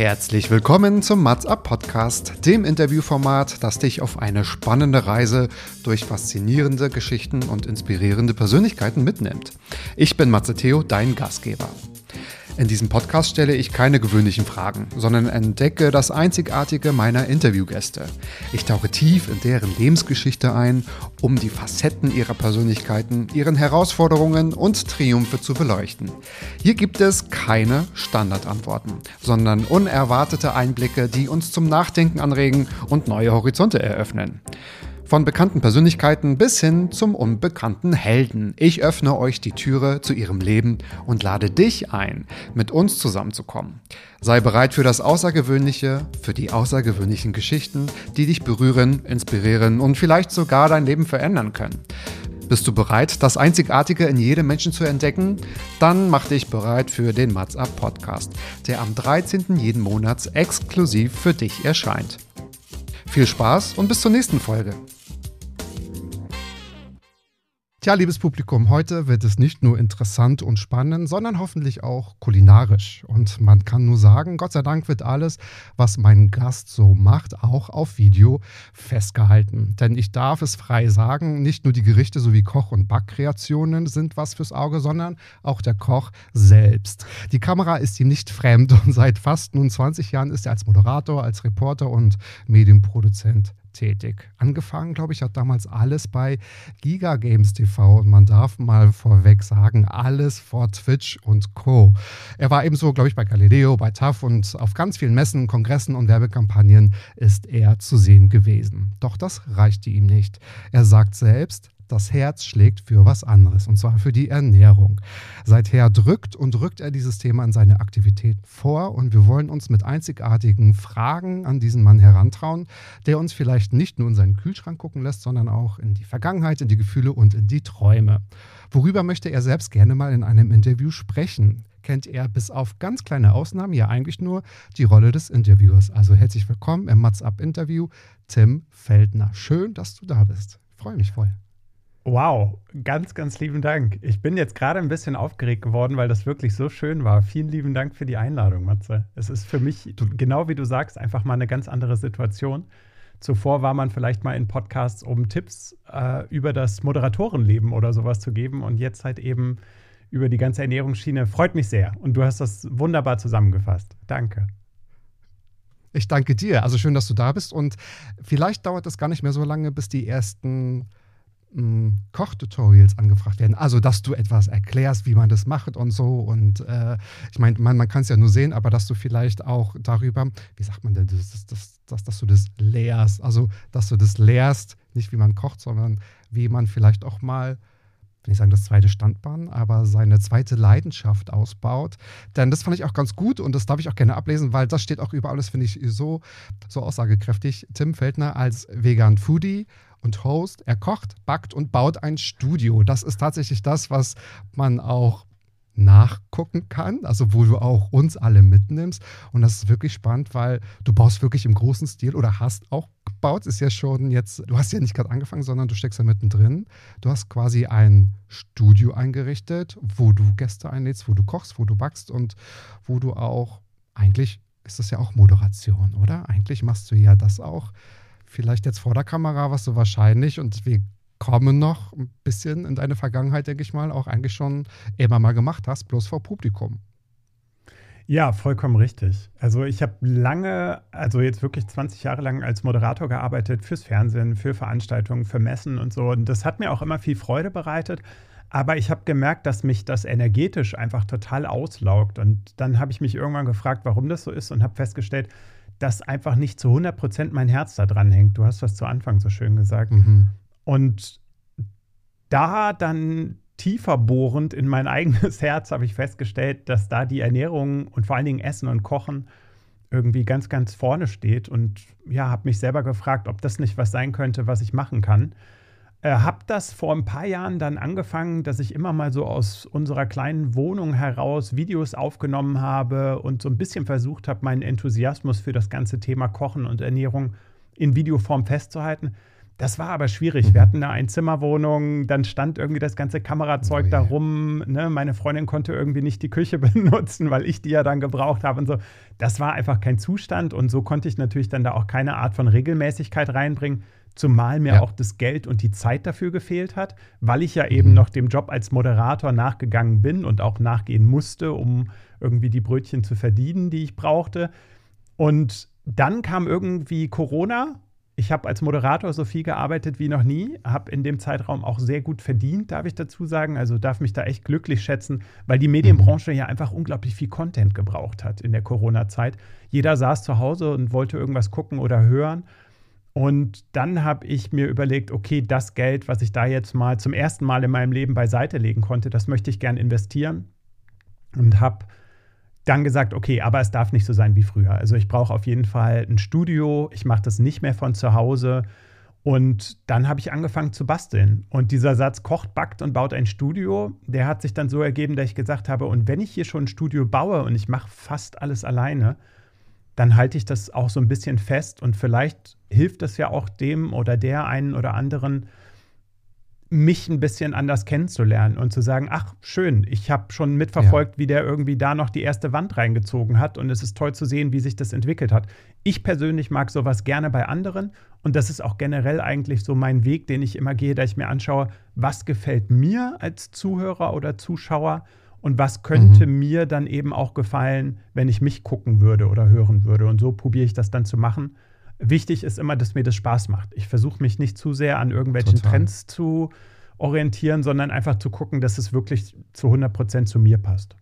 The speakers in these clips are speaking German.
Herzlich willkommen zum Mats Up Podcast, dem Interviewformat, das dich auf eine spannende Reise durch faszinierende Geschichten und inspirierende Persönlichkeiten mitnimmt. Ich bin Matze Theo, dein Gastgeber. In diesem Podcast stelle ich keine gewöhnlichen Fragen, sondern entdecke das Einzigartige meiner Interviewgäste. Ich tauche tief in deren Lebensgeschichte ein, um die Facetten ihrer Persönlichkeiten, ihren Herausforderungen und Triumphe zu beleuchten. Hier gibt es keine Standardantworten, sondern unerwartete Einblicke, die uns zum Nachdenken anregen und neue Horizonte eröffnen. Von bekannten Persönlichkeiten bis hin zum unbekannten Helden. Ich öffne euch die Türe zu ihrem Leben und lade dich ein, mit uns zusammenzukommen. Sei bereit für das Außergewöhnliche, für die außergewöhnlichen Geschichten, die dich berühren, inspirieren und vielleicht sogar dein Leben verändern können. Bist du bereit, das Einzigartige in jedem Menschen zu entdecken? Dann mach dich bereit für den Mats Up Podcast, der am 13. jeden Monats exklusiv für dich erscheint. Viel Spaß und bis zur nächsten Folge. Tja, liebes Publikum, heute wird es nicht nur interessant und spannend, sondern hoffentlich auch kulinarisch. Und man kann nur sagen, Gott sei Dank wird alles, was mein Gast so macht, auch auf Video festgehalten. Denn ich darf es frei sagen, nicht nur die Gerichte sowie Koch- und Backkreationen sind was fürs Auge, sondern auch der Koch selbst. Die Kamera ist ihm nicht fremd und seit fast nun 20 Jahren ist er als Moderator, als Reporter und Medienproduzent tätig. Angefangen, glaube ich, hat damals alles bei Giga Games TV und man darf mal vorweg sagen, alles vor Twitch und Co. Er war ebenso, glaube ich, bei Galileo, bei TAF und auf ganz vielen Messen, Kongressen und Werbekampagnen ist er zu sehen gewesen. Doch das reichte ihm nicht. Er sagt selbst, das Herz schlägt für was anderes, und zwar für die Ernährung. Seither drückt und drückt er dieses Thema in seine Aktivitäten vor und wir wollen uns mit einzigartigen Fragen an diesen Mann herantrauen, der uns vielleicht nicht nur in seinen Kühlschrank gucken lässt, sondern auch in die Vergangenheit, in die Gefühle und in die Träume. Worüber möchte er selbst gerne mal in einem Interview sprechen? Kennt er bis auf ganz kleine Ausnahmen ja eigentlich nur die Rolle des Interviewers. Also herzlich willkommen im Mats Up Interview, Tim Feldner. Schön, dass du da bist. Freue mich voll. Wow, ganz, ganz lieben Dank. Ich bin jetzt gerade ein bisschen aufgeregt geworden, weil das wirklich so schön war. Vielen lieben Dank für die Einladung, Matze. Es ist für mich, genau wie du sagst, einfach mal eine ganz andere Situation. Zuvor war man vielleicht mal in Podcasts, um Tipps äh, über das Moderatorenleben oder sowas zu geben und jetzt halt eben über die ganze Ernährungsschiene. Freut mich sehr und du hast das wunderbar zusammengefasst. Danke. Ich danke dir. Also schön, dass du da bist und vielleicht dauert es gar nicht mehr so lange, bis die ersten Kochtutorials angefragt werden. Also, dass du etwas erklärst, wie man das macht und so. Und äh, ich meine, man, man kann es ja nur sehen, aber dass du vielleicht auch darüber, wie sagt man denn, das, das, das, dass du das lehrst. Also, dass du das lehrst, nicht wie man kocht, sondern wie man vielleicht auch mal will ich sagen, das zweite Standbein, aber seine zweite Leidenschaft ausbaut. Denn das fand ich auch ganz gut und das darf ich auch gerne ablesen, weil das steht auch überall, das finde ich so, so aussagekräftig. Tim Feldner als Vegan Foodie und Host. Er kocht, backt und baut ein Studio. Das ist tatsächlich das, was man auch nachgucken kann, also wo du auch uns alle mitnimmst. Und das ist wirklich spannend, weil du baust wirklich im großen Stil oder hast auch gebaut. Ist ja schon jetzt, du hast ja nicht gerade angefangen, sondern du steckst ja mittendrin. Du hast quasi ein Studio eingerichtet, wo du Gäste einlädst, wo du kochst, wo du backst und wo du auch, eigentlich ist das ja auch Moderation, oder? Eigentlich machst du ja das auch vielleicht jetzt vor der Kamera warst du wahrscheinlich und wir kommen noch ein bisschen in deine Vergangenheit, denke ich mal, auch eigentlich schon immer mal gemacht hast, bloß vor Publikum. Ja, vollkommen richtig. Also ich habe lange, also jetzt wirklich 20 Jahre lang als Moderator gearbeitet fürs Fernsehen, für Veranstaltungen, für Messen und so. Und das hat mir auch immer viel Freude bereitet. Aber ich habe gemerkt, dass mich das energetisch einfach total auslaugt. Und dann habe ich mich irgendwann gefragt, warum das so ist und habe festgestellt, dass einfach nicht zu 100 Prozent mein Herz da dran hängt. Du hast was zu Anfang so schön gesagt. Mhm. Und da dann tiefer bohrend in mein eigenes Herz habe ich festgestellt, dass da die Ernährung und vor allen Dingen Essen und Kochen irgendwie ganz, ganz vorne steht. Und ja, habe mich selber gefragt, ob das nicht was sein könnte, was ich machen kann. Äh, habe das vor ein paar Jahren dann angefangen, dass ich immer mal so aus unserer kleinen Wohnung heraus Videos aufgenommen habe und so ein bisschen versucht habe, meinen Enthusiasmus für das ganze Thema Kochen und Ernährung in Videoform festzuhalten. Das war aber schwierig. Wir hatten eine Einzimmerwohnung, dann stand irgendwie das ganze Kamerazeug oh da rum. Ne? Meine Freundin konnte irgendwie nicht die Küche benutzen, weil ich die ja dann gebraucht habe und so. Das war einfach kein Zustand und so konnte ich natürlich dann da auch keine Art von Regelmäßigkeit reinbringen. Zumal mir ja. auch das Geld und die Zeit dafür gefehlt hat, weil ich ja eben mhm. noch dem Job als Moderator nachgegangen bin und auch nachgehen musste, um irgendwie die Brötchen zu verdienen, die ich brauchte. Und dann kam irgendwie Corona ich habe als Moderator so viel gearbeitet wie noch nie, habe in dem Zeitraum auch sehr gut verdient, darf ich dazu sagen. Also darf mich da echt glücklich schätzen, weil die Medienbranche ja einfach unglaublich viel Content gebraucht hat in der Corona-Zeit. Jeder saß zu Hause und wollte irgendwas gucken oder hören. Und dann habe ich mir überlegt, okay, das Geld, was ich da jetzt mal zum ersten Mal in meinem Leben beiseite legen konnte, das möchte ich gern investieren. Und habe dann gesagt, okay, aber es darf nicht so sein wie früher. Also ich brauche auf jeden Fall ein Studio, ich mache das nicht mehr von zu Hause. Und dann habe ich angefangen zu basteln. Und dieser Satz kocht, backt und baut ein Studio, der hat sich dann so ergeben, dass ich gesagt habe, und wenn ich hier schon ein Studio baue und ich mache fast alles alleine, dann halte ich das auch so ein bisschen fest und vielleicht hilft das ja auch dem oder der einen oder anderen, mich ein bisschen anders kennenzulernen und zu sagen, ach schön, ich habe schon mitverfolgt, ja. wie der irgendwie da noch die erste Wand reingezogen hat und es ist toll zu sehen, wie sich das entwickelt hat. Ich persönlich mag sowas gerne bei anderen und das ist auch generell eigentlich so mein Weg, den ich immer gehe, da ich mir anschaue, was gefällt mir als Zuhörer oder Zuschauer und was könnte mhm. mir dann eben auch gefallen, wenn ich mich gucken würde oder hören würde und so probiere ich das dann zu machen Wichtig ist immer, dass mir das Spaß macht. Ich versuche mich nicht zu sehr an irgendwelchen Total. Trends zu orientieren, sondern einfach zu gucken, dass es wirklich zu 100 Prozent zu mir passt.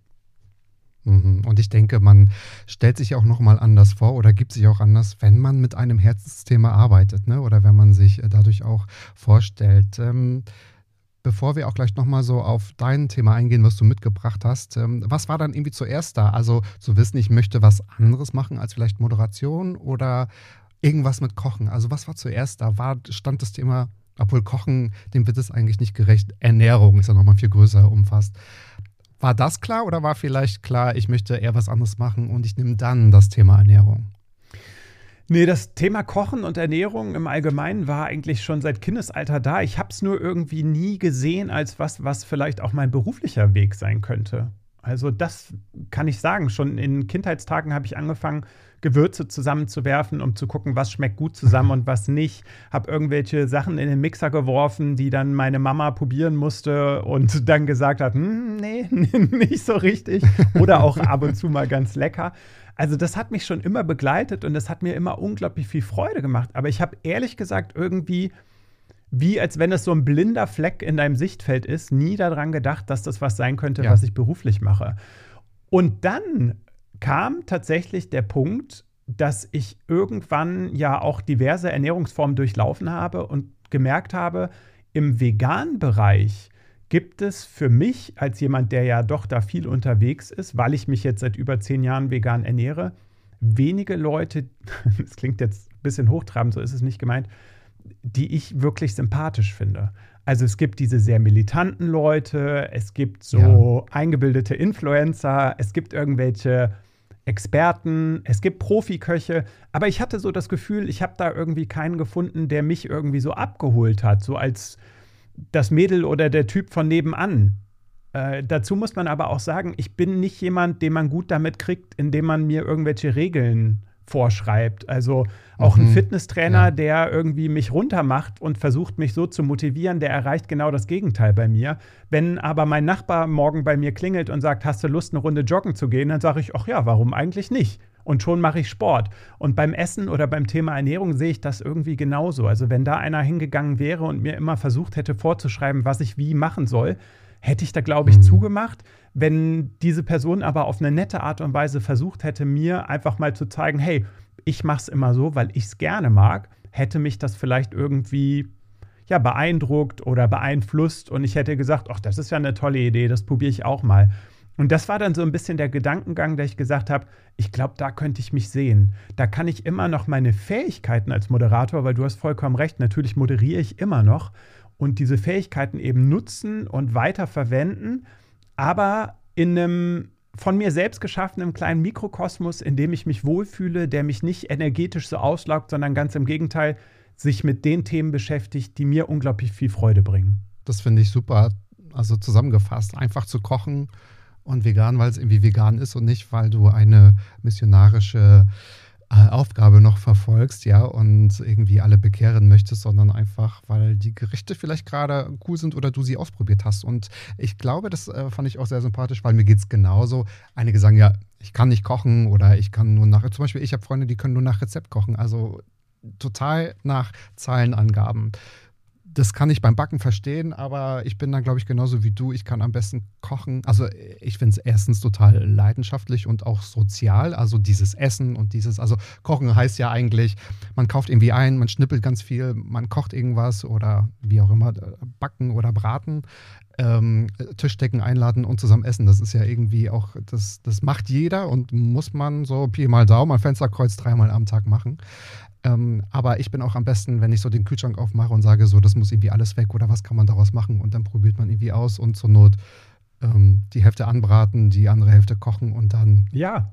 Mhm. Und ich denke, man stellt sich auch nochmal anders vor oder gibt sich auch anders, wenn man mit einem Herzensthema arbeitet ne? oder wenn man sich äh, dadurch auch vorstellt. Ähm, bevor wir auch gleich nochmal so auf dein Thema eingehen, was du mitgebracht hast, ähm, was war dann irgendwie zuerst da? Also zu wissen, ich möchte was anderes machen als vielleicht Moderation oder irgendwas mit Kochen. Also was war zuerst da? War, stand das Thema, obwohl Kochen, dem wird es eigentlich nicht gerecht. Ernährung ist ja nochmal viel größer umfasst. War das klar oder war vielleicht klar, ich möchte eher was anderes machen und ich nehme dann das Thema Ernährung? Nee, das Thema Kochen und Ernährung im Allgemeinen war eigentlich schon seit Kindesalter da. Ich habe es nur irgendwie nie gesehen als was, was vielleicht auch mein beruflicher Weg sein könnte. Also das kann ich sagen. Schon in Kindheitstagen habe ich angefangen, Gewürze zusammenzuwerfen, um zu gucken, was schmeckt gut zusammen und was nicht. Habe irgendwelche Sachen in den Mixer geworfen, die dann meine Mama probieren musste und dann gesagt hat, hm, nee, nicht so richtig. Oder auch ab und zu mal ganz lecker. Also das hat mich schon immer begleitet und das hat mir immer unglaublich viel Freude gemacht. Aber ich habe ehrlich gesagt irgendwie, wie als wenn es so ein blinder Fleck in deinem Sichtfeld ist, nie daran gedacht, dass das was sein könnte, ja. was ich beruflich mache. Und dann kam tatsächlich der Punkt, dass ich irgendwann ja auch diverse Ernährungsformen durchlaufen habe und gemerkt habe, im veganen Bereich gibt es für mich als jemand, der ja doch da viel unterwegs ist, weil ich mich jetzt seit über zehn Jahren vegan ernähre, wenige Leute, das klingt jetzt ein bisschen hochtrabend, so ist es nicht gemeint, die ich wirklich sympathisch finde. Also es gibt diese sehr militanten Leute, es gibt so ja. eingebildete Influencer, es gibt irgendwelche Experten, es gibt Profiköche, aber ich hatte so das Gefühl, ich habe da irgendwie keinen gefunden, der mich irgendwie so abgeholt hat, so als das Mädel oder der Typ von nebenan. Äh, dazu muss man aber auch sagen, ich bin nicht jemand, den man gut damit kriegt, indem man mir irgendwelche Regeln vorschreibt. Also auch mhm. ein Fitnesstrainer, ja. der irgendwie mich runtermacht und versucht, mich so zu motivieren, der erreicht genau das Gegenteil bei mir. Wenn aber mein Nachbar morgen bei mir klingelt und sagt, hast du Lust, eine Runde joggen zu gehen, dann sage ich, ach ja, warum eigentlich nicht? Und schon mache ich Sport. Und beim Essen oder beim Thema Ernährung sehe ich das irgendwie genauso. Also wenn da einer hingegangen wäre und mir immer versucht hätte vorzuschreiben, was ich wie machen soll, hätte ich da, glaube ich, mhm. zugemacht. Wenn diese Person aber auf eine nette Art und Weise versucht hätte, mir einfach mal zu zeigen, hey, ich mache es immer so, weil ich es gerne mag, hätte mich das vielleicht irgendwie ja, beeindruckt oder beeinflusst und ich hätte gesagt, ach, das ist ja eine tolle Idee, das probiere ich auch mal. Und das war dann so ein bisschen der Gedankengang, der ich gesagt habe, ich glaube, da könnte ich mich sehen. Da kann ich immer noch meine Fähigkeiten als Moderator, weil du hast vollkommen recht, natürlich moderiere ich immer noch und diese Fähigkeiten eben nutzen und weiter verwenden, aber in einem von mir selbst geschaffenen kleinen Mikrokosmos, in dem ich mich wohlfühle, der mich nicht energetisch so auslaugt, sondern ganz im Gegenteil sich mit den Themen beschäftigt, die mir unglaublich viel Freude bringen. Das finde ich super. Also zusammengefasst, einfach zu kochen und vegan, weil es irgendwie vegan ist und nicht, weil du eine missionarische Aufgabe noch verfolgst, ja, und irgendwie alle bekehren möchtest, sondern einfach, weil die Gerichte vielleicht gerade cool sind oder du sie ausprobiert hast. Und ich glaube, das äh, fand ich auch sehr sympathisch, weil mir geht es genauso. Einige sagen ja, ich kann nicht kochen oder ich kann nur nach, zum Beispiel, ich habe Freunde, die können nur nach Rezept kochen, also total nach Zahlenangaben das kann ich beim Backen verstehen, aber ich bin dann, glaube ich, genauso wie du. Ich kann am besten kochen. Also ich finde es erstens total leidenschaftlich und auch sozial. Also dieses Essen und dieses, also Kochen heißt ja eigentlich, man kauft irgendwie ein, man schnippelt ganz viel, man kocht irgendwas oder wie auch immer, backen oder braten. Ähm, Tischdecken einladen und zusammen essen. Das ist ja irgendwie auch, das, das macht jeder und muss man so Pi mal Daumen, Fensterkreuz dreimal am Tag machen. Ähm, aber ich bin auch am besten, wenn ich so den Kühlschrank aufmache und sage, so, das muss irgendwie alles weg oder was kann man daraus machen und dann probiert man irgendwie aus und zur Not ähm, die Hälfte anbraten, die andere Hälfte kochen und dann. Ja.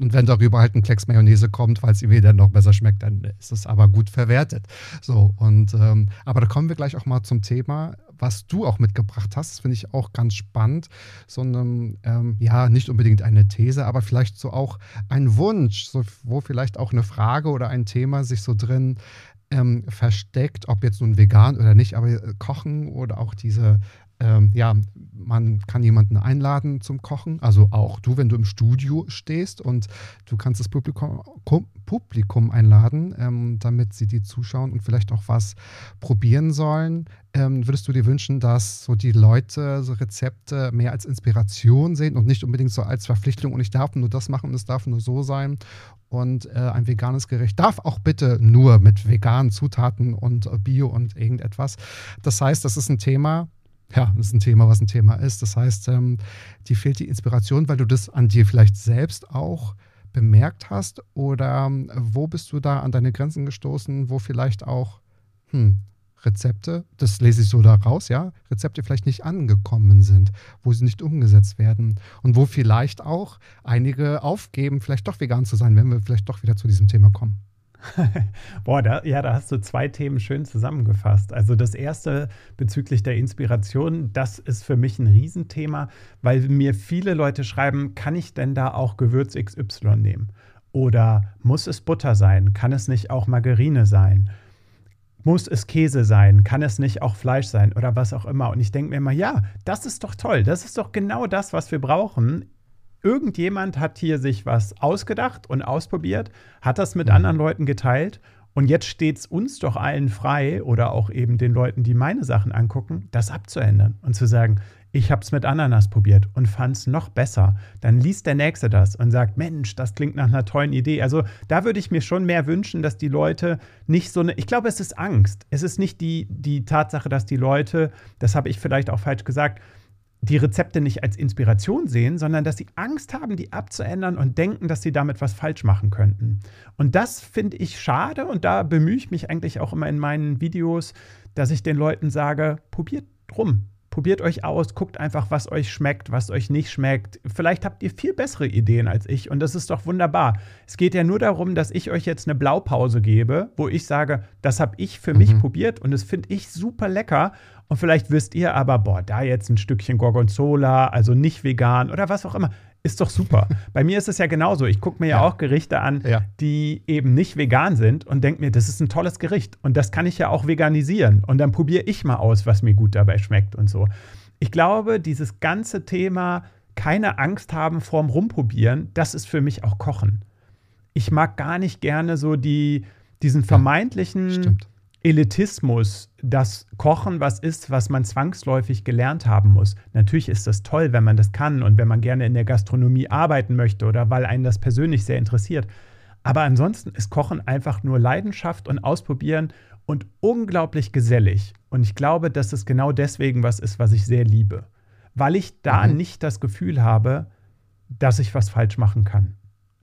Und wenn darüber halt ein Klecks Mayonnaise kommt, weil es irgendwie dann noch besser schmeckt, dann ist es aber gut verwertet. So, und ähm, aber da kommen wir gleich auch mal zum Thema was du auch mitgebracht hast, finde ich auch ganz spannend. So eine, ähm, ja, nicht unbedingt eine These, aber vielleicht so auch ein Wunsch, so, wo vielleicht auch eine Frage oder ein Thema sich so drin ähm, versteckt, ob jetzt nun vegan oder nicht, aber äh, Kochen oder auch diese ähm, ja, man kann jemanden einladen zum Kochen, also auch du, wenn du im Studio stehst und du kannst das Publikum, Publikum einladen, ähm, damit sie die zuschauen und vielleicht auch was probieren sollen. Ähm, würdest du dir wünschen, dass so die Leute so Rezepte mehr als Inspiration sehen und nicht unbedingt so als Verpflichtung und ich darf nur das machen und es darf nur so sein? Und äh, ein veganes Gericht darf auch bitte nur mit veganen Zutaten und Bio und irgendetwas. Das heißt, das ist ein Thema, ja, das ist ein Thema, was ein Thema ist. Das heißt, ähm, dir fehlt die Inspiration, weil du das an dir vielleicht selbst auch bemerkt hast? Oder ähm, wo bist du da an deine Grenzen gestoßen, wo vielleicht auch hm, Rezepte, das lese ich so da raus, ja, Rezepte vielleicht nicht angekommen sind, wo sie nicht umgesetzt werden und wo vielleicht auch einige aufgeben, vielleicht doch vegan zu sein, wenn wir vielleicht doch wieder zu diesem Thema kommen. Boah, da, ja, da hast du zwei Themen schön zusammengefasst. Also das erste bezüglich der Inspiration, das ist für mich ein Riesenthema, weil mir viele Leute schreiben, kann ich denn da auch Gewürz XY nehmen? Oder muss es Butter sein? Kann es nicht auch Margarine sein? Muss es Käse sein? Kann es nicht auch Fleisch sein? Oder was auch immer. Und ich denke mir immer, ja, das ist doch toll. Das ist doch genau das, was wir brauchen irgendjemand hat hier sich was ausgedacht und ausprobiert, hat das mit mhm. anderen Leuten geteilt und jetzt steht es uns doch allen frei oder auch eben den Leuten, die meine Sachen angucken, das abzuändern und zu sagen, ich habe es mit Ananas probiert und fand es noch besser. Dann liest der Nächste das und sagt, Mensch, das klingt nach einer tollen Idee. Also da würde ich mir schon mehr wünschen, dass die Leute nicht so eine, ich glaube, es ist Angst. Es ist nicht die, die Tatsache, dass die Leute, das habe ich vielleicht auch falsch gesagt, die Rezepte nicht als Inspiration sehen, sondern dass sie Angst haben, die abzuändern und denken, dass sie damit was falsch machen könnten. Und das finde ich schade und da bemühe ich mich eigentlich auch immer in meinen Videos, dass ich den Leuten sage, probiert rum, Probiert euch aus, guckt einfach, was euch schmeckt, was euch nicht schmeckt. Vielleicht habt ihr viel bessere Ideen als ich und das ist doch wunderbar. Es geht ja nur darum, dass ich euch jetzt eine Blaupause gebe, wo ich sage, das habe ich für mhm. mich probiert und das finde ich super lecker. Und vielleicht wisst ihr aber, boah, da jetzt ein Stückchen Gorgonzola, also nicht vegan oder was auch immer. Ist doch super. Bei mir ist es ja genauso. Ich gucke mir ja, ja, auch Gerichte an, ja. die eben nicht vegan sind und denke mir, das ist ein tolles Gericht. Und das kann ich ja auch veganisieren. Und dann probiere ich mal aus, was mir gut dabei schmeckt und so. Ich glaube, dieses ganze Thema keine Angst haben vorm Rumprobieren, das ist für mich auch Kochen. Ich mag gar nicht gerne so die, diesen vermeintlichen. Ja, stimmt Elitismus, dass Kochen was ist, was man zwangsläufig gelernt haben muss. Natürlich ist das toll, wenn man das kann und wenn man gerne in der Gastronomie arbeiten möchte oder weil einen das persönlich sehr interessiert. Aber ansonsten ist Kochen einfach nur Leidenschaft und Ausprobieren und unglaublich gesellig. Und ich glaube, dass es genau deswegen was ist, was ich sehr liebe. Weil ich da mhm. nicht das Gefühl habe, dass ich was falsch machen kann.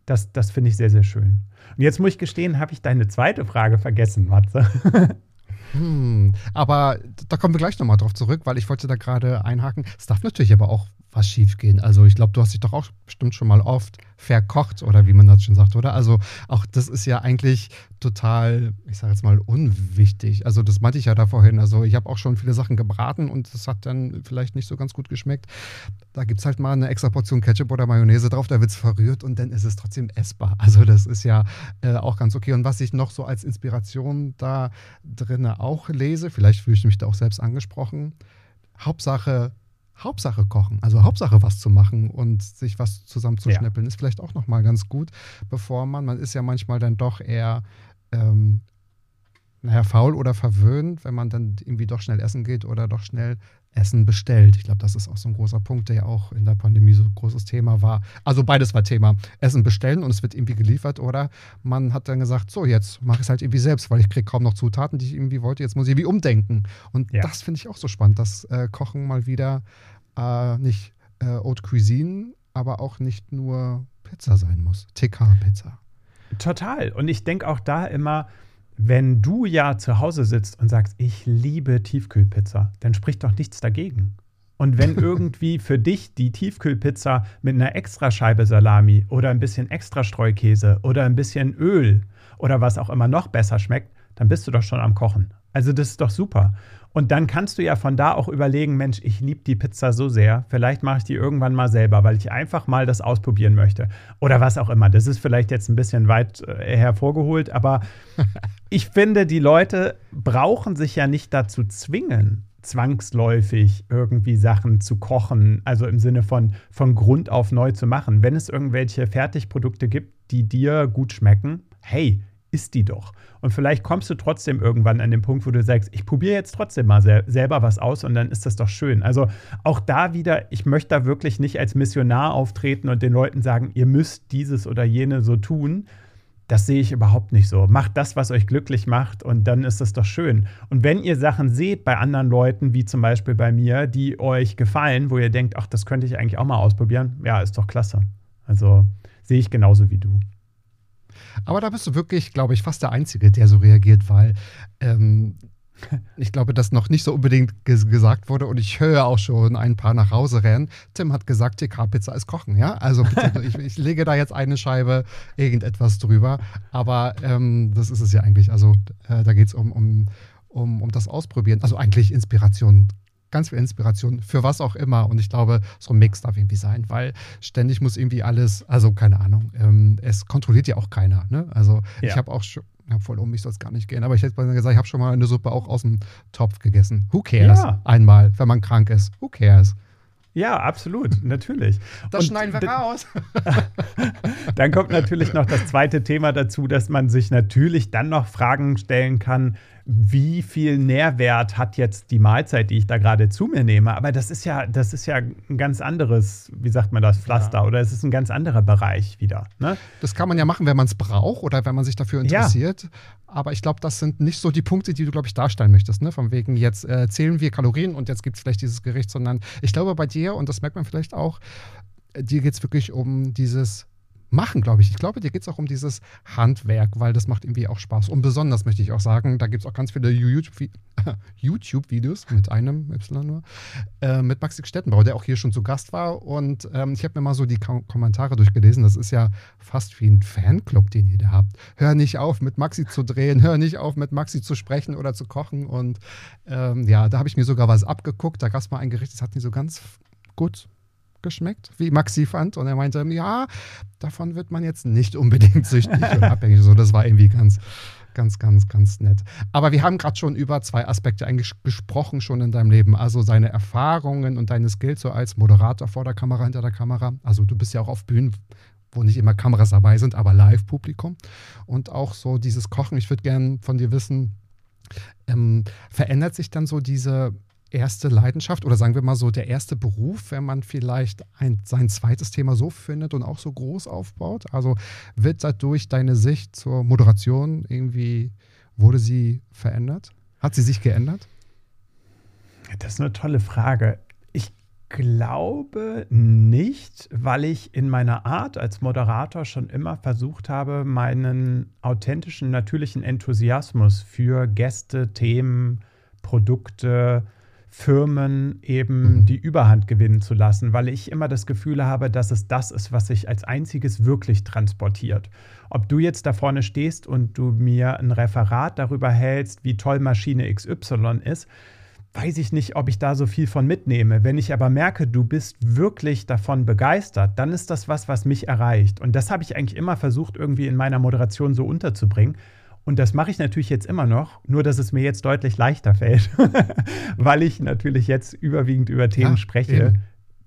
Das, das finde ich sehr, sehr schön. Und jetzt muss ich gestehen, habe ich deine zweite Frage vergessen, Matze. hm, aber da kommen wir gleich nochmal drauf zurück, weil ich wollte da gerade einhaken. Es darf natürlich aber auch was schief gehen. Also ich glaube, du hast dich doch auch bestimmt schon mal oft verkocht oder wie man das schon sagt, oder? Also auch das ist ja eigentlich total, ich sage jetzt mal, unwichtig. Also das meinte ich ja da vorhin. Also ich habe auch schon viele Sachen gebraten und das hat dann vielleicht nicht so ganz gut geschmeckt. Da gibt es halt mal eine extra Portion Ketchup oder Mayonnaise drauf, da wird es verrührt und dann ist es trotzdem essbar. Also das ist ja äh, auch ganz okay. Und was ich noch so als Inspiration da drin auch lese, vielleicht fühle ich mich da auch selbst angesprochen, Hauptsache Hauptsache kochen, also Hauptsache was zu machen und sich was zusammenzuschnippeln, ja. ist vielleicht auch nochmal ganz gut, bevor man, man ist ja manchmal dann doch eher, ähm, naja, faul oder verwöhnt, wenn man dann irgendwie doch schnell essen geht oder doch schnell Essen bestellt. Ich glaube, das ist auch so ein großer Punkt, der ja auch in der Pandemie so ein großes Thema war. Also beides war Thema. Essen bestellen und es wird irgendwie geliefert oder man hat dann gesagt, so jetzt mache ich es halt irgendwie selbst, weil ich kriege kaum noch Zutaten, die ich irgendwie wollte. Jetzt muss ich irgendwie umdenken. Und ja. das finde ich auch so spannend, dass äh, Kochen mal wieder äh, nicht äh, Haute Cuisine, aber auch nicht nur Pizza sein muss. TK-Pizza. Total. Und ich denke auch da immer, wenn du ja zu Hause sitzt und sagst, ich liebe Tiefkühlpizza, dann spricht doch nichts dagegen. Und wenn irgendwie für dich die Tiefkühlpizza mit einer Extrascheibe Salami oder ein bisschen extra Streukäse oder ein bisschen Öl oder was auch immer noch besser schmeckt, dann bist du doch schon am Kochen. Also das ist doch super. Und dann kannst du ja von da auch überlegen, Mensch, ich liebe die Pizza so sehr, vielleicht mache ich die irgendwann mal selber, weil ich einfach mal das ausprobieren möchte. Oder was auch immer. Das ist vielleicht jetzt ein bisschen weit äh, hervorgeholt, aber ich finde, die Leute brauchen sich ja nicht dazu zwingen, zwangsläufig irgendwie Sachen zu kochen, also im Sinne von von Grund auf neu zu machen. Wenn es irgendwelche Fertigprodukte gibt, die dir gut schmecken, hey, isst die doch. Und vielleicht kommst du trotzdem irgendwann an den Punkt, wo du sagst, ich probiere jetzt trotzdem mal sel selber was aus und dann ist das doch schön. Also auch da wieder, ich möchte da wirklich nicht als Missionar auftreten und den Leuten sagen, ihr müsst dieses oder jene so tun. Das sehe ich überhaupt nicht so. Macht das, was euch glücklich macht und dann ist das doch schön. Und wenn ihr Sachen seht bei anderen Leuten, wie zum Beispiel bei mir, die euch gefallen, wo ihr denkt, ach, das könnte ich eigentlich auch mal ausprobieren, ja, ist doch klasse. Also sehe ich genauso wie du. Aber da bist du wirklich, glaube ich, fast der Einzige, der so reagiert, weil ähm, ich glaube, dass noch nicht so unbedingt ges gesagt wurde und ich höre auch schon ein paar nach Hause rennen. Tim hat gesagt, TK-Pizza ist Kochen, ja? Also bitte, ich, ich, lege da jetzt eine Scheibe irgendetwas drüber, aber ähm, das ist es ja eigentlich. Also äh, da geht es um, um, um, um das Ausprobieren. Also eigentlich Inspiration ganz viel Inspiration für was auch immer. Und ich glaube, so ein Mix darf irgendwie sein, weil ständig muss irgendwie alles, also keine Ahnung, ähm, es kontrolliert ja auch keiner. Ne? Also ja. ich habe auch schon, ja, voll um mich soll es gar nicht gehen, aber ich hätte mal gesagt, ich habe schon mal eine Suppe auch aus dem Topf gegessen. Who cares? Ja. Einmal, wenn man krank ist. Who cares? Ja, absolut, natürlich. Das Und schneiden wir raus. dann kommt natürlich noch das zweite Thema dazu, dass man sich natürlich dann noch Fragen stellen kann, wie viel Nährwert hat jetzt die Mahlzeit, die ich da gerade zu mir nehme. Aber das ist ja, das ist ja ein ganz anderes, wie sagt man das, Pflaster ja. oder es ist ein ganz anderer Bereich wieder. Ne? Das kann man ja machen, wenn man es braucht oder wenn man sich dafür interessiert. Ja. Aber ich glaube, das sind nicht so die Punkte, die du, glaube ich, darstellen möchtest. Ne? Von wegen, jetzt äh, zählen wir Kalorien und jetzt gibt es vielleicht dieses Gericht, sondern ich glaube bei dir, und das merkt man vielleicht auch, äh, dir geht es wirklich um dieses machen, glaube ich. Ich glaube, dir geht es auch um dieses Handwerk, weil das macht irgendwie auch Spaß. Und besonders möchte ich auch sagen, da gibt es auch ganz viele YouTube-Videos mit einem Y nur, äh, mit Maxi Stettenbauer, der auch hier schon zu Gast war. Und ähm, ich habe mir mal so die Kom Kommentare durchgelesen. Das ist ja fast wie ein Fanclub, den ihr da habt. Hör nicht auf, mit Maxi zu drehen, hör nicht auf, mit Maxi zu sprechen oder zu kochen. Und ähm, ja, da habe ich mir sogar was abgeguckt. Da gab es mal ein Gericht, das hat nicht so ganz gut geschmeckt, wie Maxi fand. Und er meinte, ja, davon wird man jetzt nicht unbedingt süchtig oder abhängig. So, das war irgendwie ganz, ganz, ganz, ganz nett. Aber wir haben gerade schon über zwei Aspekte eigentlich gesprochen schon in deinem Leben. Also seine Erfahrungen und deine Skills so als Moderator vor der Kamera, hinter der Kamera. Also du bist ja auch auf Bühnen, wo nicht immer Kameras dabei sind, aber Live-Publikum. Und auch so dieses Kochen. Ich würde gerne von dir wissen, ähm, verändert sich dann so diese erste Leidenschaft oder sagen wir mal so der erste Beruf, wenn man vielleicht ein, sein zweites Thema so findet und auch so groß aufbaut? Also wird dadurch deine Sicht zur Moderation irgendwie, wurde sie verändert? Hat sie sich geändert? Das ist eine tolle Frage. Ich glaube nicht, weil ich in meiner Art als Moderator schon immer versucht habe, meinen authentischen, natürlichen Enthusiasmus für Gäste, Themen, Produkte, Firmen eben mhm. die Überhand gewinnen zu lassen, weil ich immer das Gefühl habe, dass es das ist, was sich als einziges wirklich transportiert. Ob du jetzt da vorne stehst und du mir ein Referat darüber hältst, wie toll Maschine XY ist, weiß ich nicht, ob ich da so viel von mitnehme. Wenn ich aber merke, du bist wirklich davon begeistert, dann ist das was, was mich erreicht. Und das habe ich eigentlich immer versucht, irgendwie in meiner Moderation so unterzubringen. Und das mache ich natürlich jetzt immer noch, nur dass es mir jetzt deutlich leichter fällt, weil ich natürlich jetzt überwiegend über Themen ja, spreche, eben.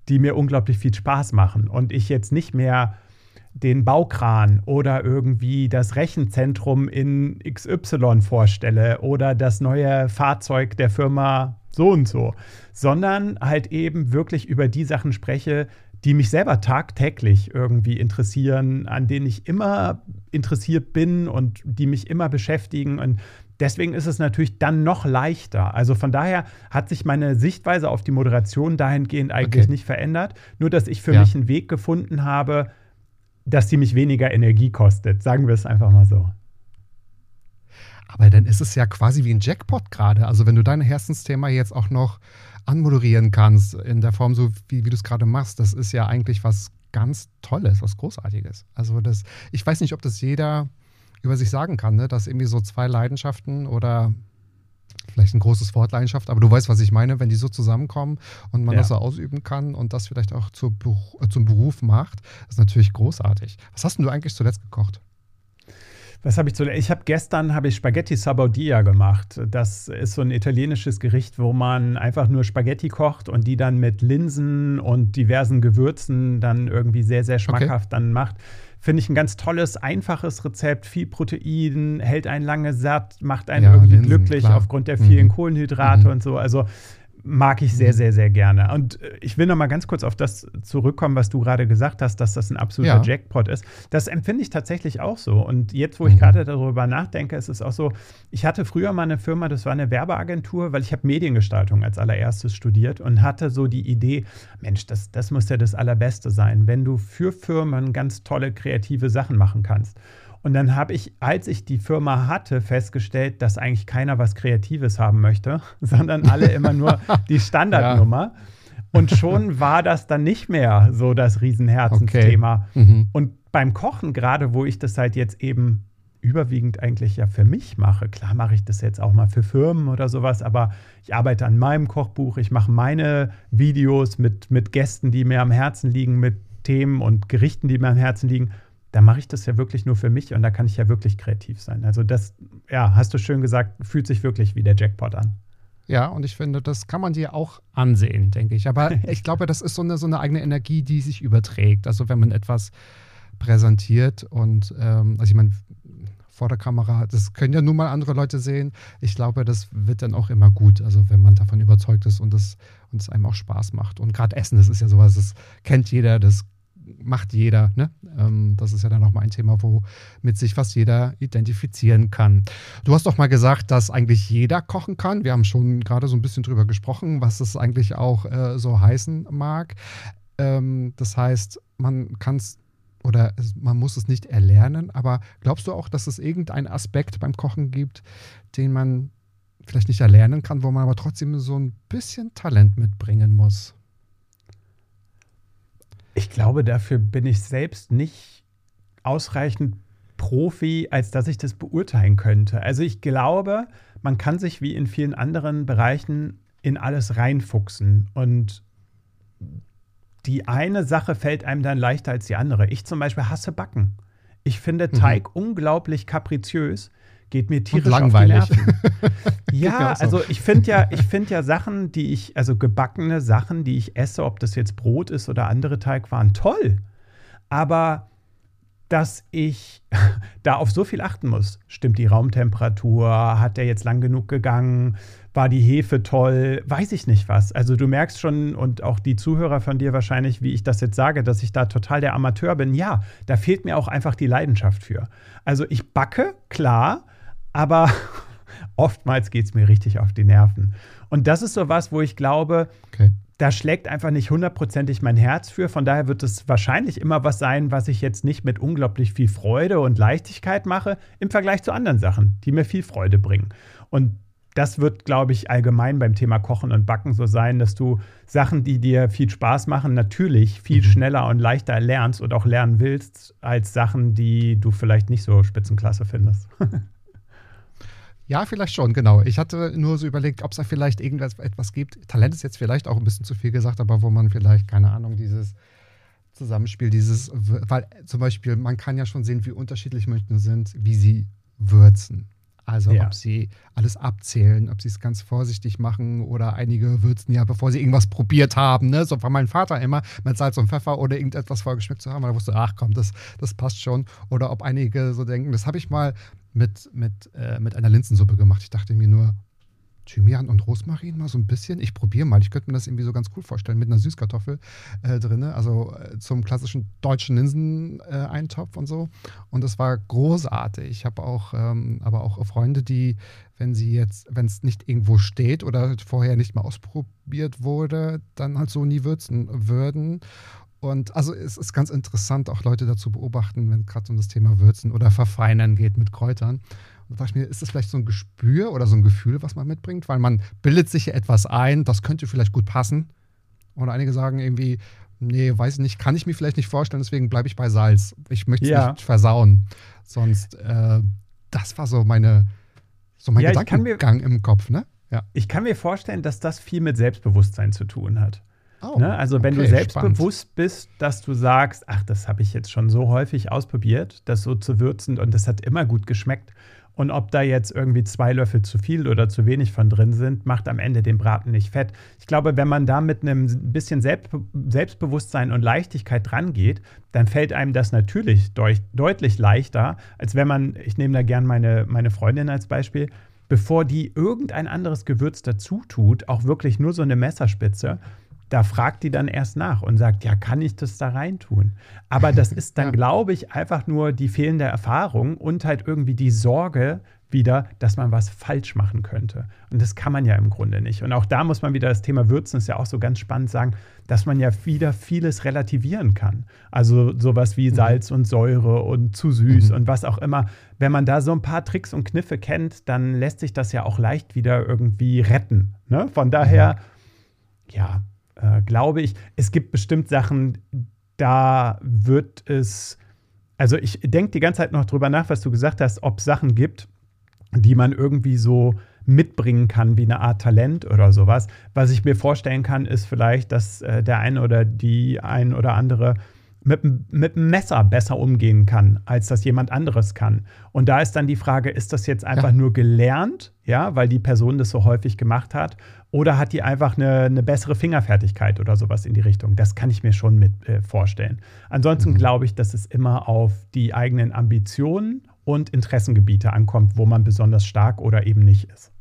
die mir unglaublich viel Spaß machen. Und ich jetzt nicht mehr den Baukran oder irgendwie das Rechenzentrum in XY vorstelle oder das neue Fahrzeug der Firma so und so, sondern halt eben wirklich über die Sachen spreche, die mich selber tagtäglich irgendwie interessieren, an denen ich immer interessiert bin und die mich immer beschäftigen. Und deswegen ist es natürlich dann noch leichter. Also von daher hat sich meine Sichtweise auf die Moderation dahingehend eigentlich okay. nicht verändert, nur dass ich für ja. mich einen Weg gefunden habe, dass sie mich weniger Energie kostet. Sagen wir es einfach mal so. Aber dann ist es ja quasi wie ein Jackpot gerade. Also wenn du dein Herzensthema jetzt auch noch anmoderieren kannst, in der Form, so wie, wie du es gerade machst, das ist ja eigentlich was ganz Tolles, was Großartiges. Also das, ich weiß nicht, ob das jeder über sich sagen kann, ne? dass irgendwie so zwei Leidenschaften oder vielleicht ein großes Wort Leidenschaft, aber du weißt, was ich meine, wenn die so zusammenkommen und man ja. das so ausüben kann und das vielleicht auch zur, zum Beruf macht, ist natürlich großartig. Was hast denn du eigentlich zuletzt gekocht? Was habe ich zuletzt? Ich habe gestern habe ich Spaghetti Sabaudia gemacht. Das ist so ein italienisches Gericht, wo man einfach nur Spaghetti kocht und die dann mit Linsen und diversen Gewürzen dann irgendwie sehr sehr schmackhaft okay. dann macht. Finde ich ein ganz tolles, einfaches Rezept, viel Protein, hält einen lange satt, macht einen ja, irgendwie Linsen, glücklich klar. aufgrund der vielen mhm. Kohlenhydrate mhm. und so. Also mag ich sehr, mhm. sehr, sehr gerne. Und äh, ich will noch mal ganz kurz auf das zurückkommen, was du gerade gesagt hast, dass das ein absoluter ja. Jackpot ist. Das empfinde ich tatsächlich auch so. Und jetzt, wo ich mhm. gerade darüber nachdenke, ist es auch so, ich hatte früher mal eine Firma, das war eine Werbeagentur, weil ich habe Mediengestaltung als allererstes studiert und hatte so die Idee, Mensch, das, das muss ja das Allerbeste sein, wenn du für Firmen ganz tolle kreative Sachen machen kannst. Und dann habe ich, als ich die Firma hatte, festgestellt, dass eigentlich keiner was Kreatives haben möchte, sondern alle immer nur die Standardnummer. Ja. Und schon war das dann nicht mehr so das Riesenherzensthema. Okay. Mhm. Und beim Kochen, gerade wo ich das halt jetzt eben überwiegend eigentlich ja für mich mache. Klar mache ich das jetzt auch mal für Firmen oder sowas, aber ich arbeite an meinem Kochbuch, ich mache meine Videos mit, mit Gästen, die mir am Herzen liegen, mit Themen und Gerichten, die mir am Herzen liegen da mache ich das ja wirklich nur für mich und da kann ich ja wirklich kreativ sein. Also das, ja, hast du schön gesagt, fühlt sich wirklich wie der Jackpot an. Ja, und ich finde, das kann man dir auch ansehen, denke ich. Aber ich glaube, das ist so eine, so eine eigene Energie, die sich überträgt. Also wenn man etwas präsentiert und, ähm, also ich meine, vor der Kamera, das können ja nun mal andere Leute sehen. Ich glaube, das wird dann auch immer gut, also wenn man davon überzeugt ist und es und einem auch Spaß macht. Und gerade Essen, das ist ja sowas, das kennt jeder, das macht jeder. Ne? Ähm, das ist ja dann nochmal ein Thema, womit sich fast jeder identifizieren kann. Du hast doch mal gesagt, dass eigentlich jeder kochen kann. Wir haben schon gerade so ein bisschen drüber gesprochen, was es eigentlich auch äh, so heißen mag. Ähm, das heißt, man kann es oder es, man muss es nicht erlernen, aber glaubst du auch, dass es irgendeinen Aspekt beim Kochen gibt, den man vielleicht nicht erlernen kann, wo man aber trotzdem so ein bisschen Talent mitbringen muss? Ich glaube, dafür bin ich selbst nicht ausreichend Profi, als dass ich das beurteilen könnte. Also ich glaube, man kann sich wie in vielen anderen Bereichen in alles reinfuchsen und die eine Sache fällt einem dann leichter als die andere. Ich zum Beispiel hasse Backen. Ich finde mhm. Teig mhm. unglaublich kapriziös geht mir tierisch langweilig. auf die Nerven. ja, so. also ich finde ja, ich finde ja Sachen, die ich, also gebackene Sachen, die ich esse, ob das jetzt Brot ist oder andere Teigwaren, toll. Aber dass ich da auf so viel achten muss. Stimmt die Raumtemperatur? Hat der jetzt lang genug gegangen? War die Hefe toll? Weiß ich nicht was. Also du merkst schon und auch die Zuhörer von dir wahrscheinlich, wie ich das jetzt sage, dass ich da total der Amateur bin. Ja, da fehlt mir auch einfach die Leidenschaft für. Also ich backe, klar, aber oftmals geht es mir richtig auf die Nerven. Und das ist so was, wo ich glaube, okay. da schlägt einfach nicht hundertprozentig mein Herz für. Von daher wird es wahrscheinlich immer was sein, was ich jetzt nicht mit unglaublich viel Freude und Leichtigkeit mache, im Vergleich zu anderen Sachen, die mir viel Freude bringen. Und das wird, glaube ich, allgemein beim Thema Kochen und Backen so sein, dass du Sachen, die dir viel Spaß machen, natürlich viel mhm. schneller und leichter lernst und auch lernen willst, als Sachen, die du vielleicht nicht so spitzenklasse findest. Ja, vielleicht schon, genau. Ich hatte nur so überlegt, ob es da vielleicht irgendwas etwas gibt. Talent ist jetzt vielleicht auch ein bisschen zu viel gesagt, aber wo man vielleicht, keine Ahnung, dieses Zusammenspiel, dieses, weil zum Beispiel, man kann ja schon sehen, wie unterschiedlich Menschen sind, wie sie würzen. Also ja. ob sie alles abzählen, ob sie es ganz vorsichtig machen oder einige würzen ja, bevor sie irgendwas probiert haben. Ne? So war mein Vater immer mit Salz und Pfeffer oder irgendetwas vorgeschmeckt zu haben, weil er wusste, ach komm, das, das passt schon. Oder ob einige so denken, das habe ich mal mit, mit, äh, mit einer Linsensuppe gemacht. Ich dachte mir nur, Thymian und Rosmarin mal so ein bisschen. Ich probiere mal. Ich könnte mir das irgendwie so ganz cool vorstellen mit einer Süßkartoffel äh, drin. Also äh, zum klassischen deutschen Linseneintopf äh, und so. Und das war großartig. Ich habe auch, ähm, aber auch Freunde, die, wenn sie jetzt, wenn es nicht irgendwo steht oder vorher nicht mal ausprobiert wurde, dann halt so nie würzen würden. Und also es ist ganz interessant, auch Leute dazu beobachten, wenn es gerade um das Thema Würzen oder Verfeinern geht mit Kräutern. Und da dachte ich mir, ist das vielleicht so ein Gespür oder so ein Gefühl, was man mitbringt? Weil man bildet sich ja etwas ein, das könnte vielleicht gut passen. Und einige sagen irgendwie, nee, weiß ich nicht, kann ich mir vielleicht nicht vorstellen, deswegen bleibe ich bei Salz. Ich möchte es ja. nicht versauen. Sonst, äh, das war so meine, so mein ja, Gedankengang mir, im Kopf, ne? Ja. Ich kann mir vorstellen, dass das viel mit Selbstbewusstsein zu tun hat. Oh, ne? Also wenn okay, du selbstbewusst spannend. bist, dass du sagst, ach, das habe ich jetzt schon so häufig ausprobiert, das so zu würzen und das hat immer gut geschmeckt und ob da jetzt irgendwie zwei Löffel zu viel oder zu wenig von drin sind, macht am Ende den Braten nicht fett. Ich glaube, wenn man da mit einem bisschen Selbstbewusstsein und Leichtigkeit dran geht, dann fällt einem das natürlich deut deutlich leichter, als wenn man, ich nehme da gern meine, meine Freundin als Beispiel, bevor die irgendein anderes Gewürz dazu tut, auch wirklich nur so eine Messerspitze, da fragt die dann erst nach und sagt, ja, kann ich das da reintun? Aber das ist dann, ja. glaube ich, einfach nur die fehlende Erfahrung und halt irgendwie die Sorge wieder, dass man was falsch machen könnte. Und das kann man ja im Grunde nicht. Und auch da muss man wieder das Thema Würzen, ist ja auch so ganz spannend sagen, dass man ja wieder vieles relativieren kann. Also sowas wie mhm. Salz und Säure und zu süß mhm. und was auch immer. Wenn man da so ein paar Tricks und Kniffe kennt, dann lässt sich das ja auch leicht wieder irgendwie retten. Ne? Von daher, mhm. ja, äh, glaube ich. Es gibt bestimmt Sachen, da wird es. Also ich denke die ganze Zeit noch drüber nach, was du gesagt hast, ob es Sachen gibt, die man irgendwie so mitbringen kann, wie eine Art Talent oder sowas. Was ich mir vorstellen kann, ist vielleicht, dass äh, der eine oder die ein oder andere mit, mit einem Messer besser umgehen kann, als das jemand anderes kann. Und da ist dann die Frage, ist das jetzt einfach ja. nur gelernt, ja, weil die Person das so häufig gemacht hat, oder hat die einfach eine, eine bessere Fingerfertigkeit oder sowas in die Richtung? Das kann ich mir schon mit äh, vorstellen. Ansonsten mhm. glaube ich, dass es immer auf die eigenen Ambitionen und Interessengebiete ankommt, wo man besonders stark oder eben nicht ist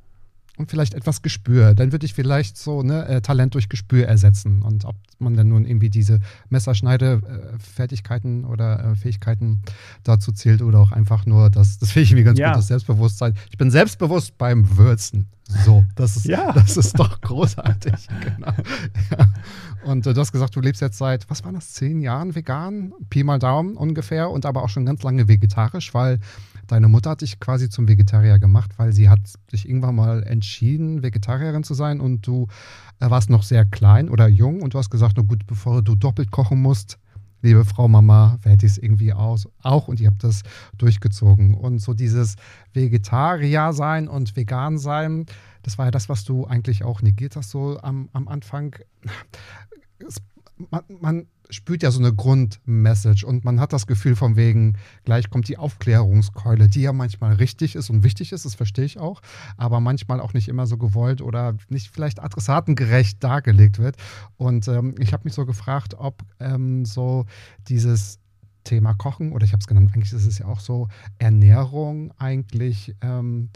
und vielleicht etwas Gespür. Dann würde ich vielleicht so ne, äh, Talent durch Gespür ersetzen. Und ob man dann nun irgendwie diese Messerschneide-Fertigkeiten oder äh, Fähigkeiten dazu zählt oder auch einfach nur das, das finde ich mir ganz ja. gut, das Selbstbewusstsein. Ich bin selbstbewusst beim Würzen. So, das ist, ja. das ist doch großartig. genau. Ja. Und äh, du hast gesagt, du lebst jetzt seit, was waren das, zehn Jahren vegan? Pi mal Daumen ungefähr und aber auch schon ganz lange vegetarisch, weil deine Mutter hat dich quasi zum Vegetarier gemacht, weil sie hat sich irgendwann mal entschieden, Vegetarierin zu sein und du äh, warst noch sehr klein oder jung und du hast gesagt, na gut, bevor du doppelt kochen musst, liebe Frau Mama, werde ich es irgendwie aus, auch und ihr habt das durchgezogen. Und so dieses Vegetarier sein und vegan sein, das war ja das, was du eigentlich auch negiert hast, so am, am Anfang. Man, man spürt ja so eine Grundmessage und man hat das Gefühl von wegen, gleich kommt die Aufklärungskeule, die ja manchmal richtig ist und wichtig ist, das verstehe ich auch, aber manchmal auch nicht immer so gewollt oder nicht vielleicht adressatengerecht dargelegt wird. Und ähm, ich habe mich so gefragt, ob ähm, so dieses Thema Kochen oder ich habe es genannt, eigentlich ist es ja auch so, Ernährung eigentlich ähm,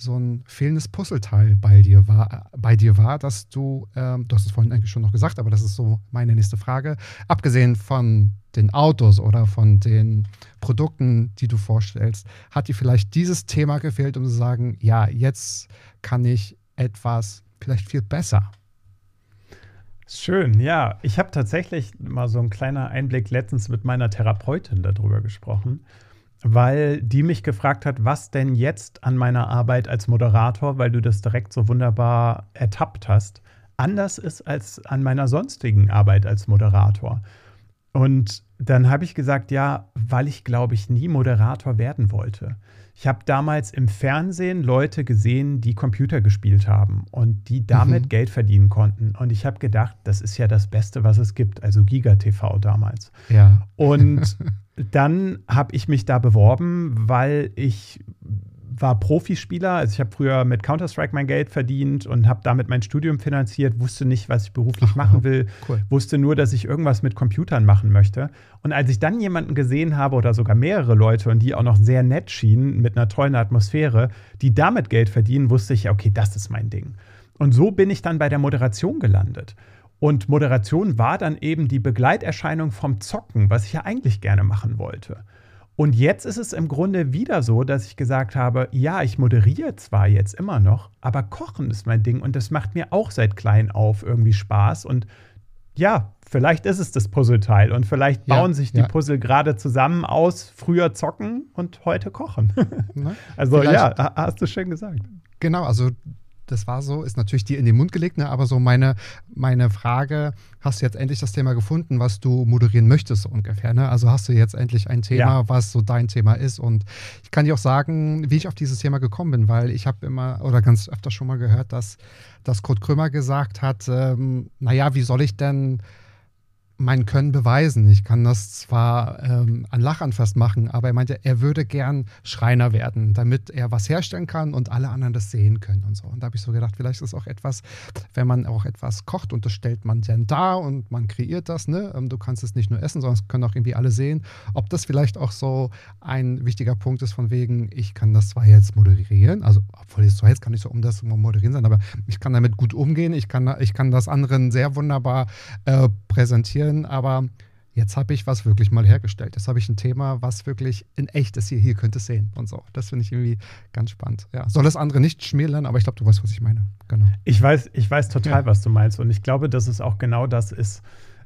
so ein fehlendes Puzzleteil bei dir war, bei dir war dass du, ähm, du hast es vorhin eigentlich schon noch gesagt, aber das ist so meine nächste Frage, abgesehen von den Autos oder von den Produkten, die du vorstellst, hat dir vielleicht dieses Thema gefehlt, um zu sagen, ja, jetzt kann ich etwas vielleicht viel besser? Schön, ja. Ich habe tatsächlich mal so ein kleiner Einblick letztens mit meiner Therapeutin darüber gesprochen. Weil die mich gefragt hat, was denn jetzt an meiner Arbeit als Moderator, weil du das direkt so wunderbar ertappt hast, anders ist als an meiner sonstigen Arbeit als Moderator. Und dann habe ich gesagt, ja, weil ich glaube ich nie Moderator werden wollte. Ich habe damals im Fernsehen Leute gesehen, die Computer gespielt haben und die damit mhm. Geld verdienen konnten. Und ich habe gedacht, das ist ja das Beste, was es gibt, also Giga TV damals. Ja. Und dann habe ich mich da beworben, weil ich war Profispieler. Also ich habe früher mit Counter-Strike mein Geld verdient und habe damit mein Studium finanziert, wusste nicht, was ich beruflich Ach, machen will, cool. wusste nur, dass ich irgendwas mit Computern machen möchte. Und als ich dann jemanden gesehen habe oder sogar mehrere Leute und die auch noch sehr nett schienen, mit einer tollen Atmosphäre, die damit Geld verdienen, wusste ich, okay, das ist mein Ding. Und so bin ich dann bei der Moderation gelandet. Und Moderation war dann eben die Begleiterscheinung vom Zocken, was ich ja eigentlich gerne machen wollte. Und jetzt ist es im Grunde wieder so, dass ich gesagt habe, ja, ich moderiere zwar jetzt immer noch, aber Kochen ist mein Ding und das macht mir auch seit klein auf irgendwie Spaß. Und ja, vielleicht ist es das Puzzleteil und vielleicht bauen ja, sich die ja. Puzzle gerade zusammen aus, früher zocken und heute kochen. Ne? also vielleicht, ja, hast du schön gesagt. Genau, also das war so, ist natürlich dir in den Mund gelegt, ne? aber so meine, meine Frage, hast du jetzt endlich das Thema gefunden, was du moderieren möchtest, so ungefähr? Ne? Also hast du jetzt endlich ein Thema, ja. was so dein Thema ist und ich kann dir auch sagen, wie ich auf dieses Thema gekommen bin, weil ich habe immer oder ganz öfter schon mal gehört, dass, dass Kurt Krömer gesagt hat, ähm, naja, wie soll ich denn mein Können beweisen. Ich kann das zwar ähm, an Lachern festmachen, aber er meinte, er würde gern Schreiner werden, damit er was herstellen kann und alle anderen das sehen können und so. Und da habe ich so gedacht, vielleicht ist auch etwas, wenn man auch etwas kocht und das stellt man dann da und man kreiert das, ne? Ähm, du kannst es nicht nur essen, sondern es können auch irgendwie alle sehen. Ob das vielleicht auch so ein wichtiger Punkt ist, von wegen, ich kann das zwar jetzt moderieren, also obwohl es zwar jetzt kann ich so um das moderieren sein, aber ich kann damit gut umgehen, ich kann, ich kann das anderen sehr wunderbar äh, präsentieren drin, aber jetzt habe ich was wirklich mal hergestellt. Jetzt habe ich ein Thema, was wirklich in echt ist. Hier, hier könnt ihr sehen und so. Das finde ich irgendwie ganz spannend. Ja. Soll das andere nicht schmälern, aber ich glaube, du weißt, was ich meine. Genau. Ich weiß, ich weiß total, ja. was du meinst. Und ich glaube, dass es auch genau das ist,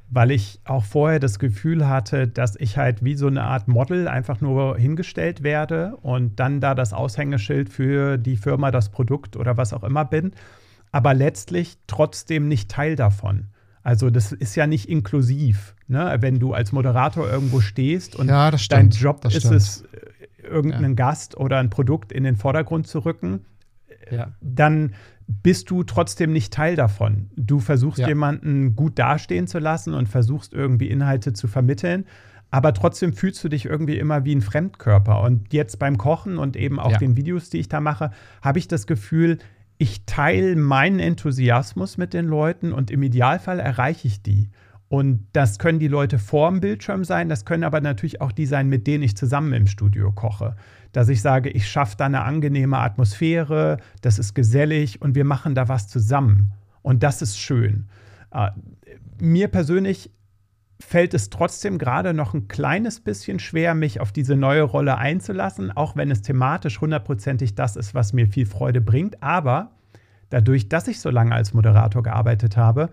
weil ich auch vorher das Gefühl hatte, dass ich halt wie so eine Art Model einfach nur hingestellt werde und dann da das Aushängeschild für die Firma, das Produkt oder was auch immer bin, aber letztlich trotzdem nicht Teil davon. Also das ist ja nicht inklusiv, ne? wenn du als Moderator irgendwo stehst und ja, dein Job ist es, äh, irgendeinen ja. Gast oder ein Produkt in den Vordergrund zu rücken, ja. dann bist du trotzdem nicht Teil davon. Du versuchst jemanden gut dastehen zu lassen und versuchst irgendwie Inhalte zu vermitteln, aber trotzdem fühlst du dich irgendwie immer wie ein Fremdkörper. Und jetzt beim Kochen und eben auch den Videos, die ich da mache, habe ich das Gefühl, ich teile meinen Enthusiasmus mit den Leuten und im Idealfall erreiche ich die. Und das können die Leute vor dem Bildschirm sein, das können aber natürlich auch die sein, mit denen ich zusammen im Studio koche. Dass ich sage, ich schaffe da eine angenehme Atmosphäre, das ist gesellig und wir machen da was zusammen. Und das ist schön. Äh, mir persönlich fällt es trotzdem gerade noch ein kleines bisschen schwer, mich auf diese neue Rolle einzulassen, auch wenn es thematisch hundertprozentig das ist, was mir viel Freude bringt. Aber dadurch, dass ich so lange als Moderator gearbeitet habe,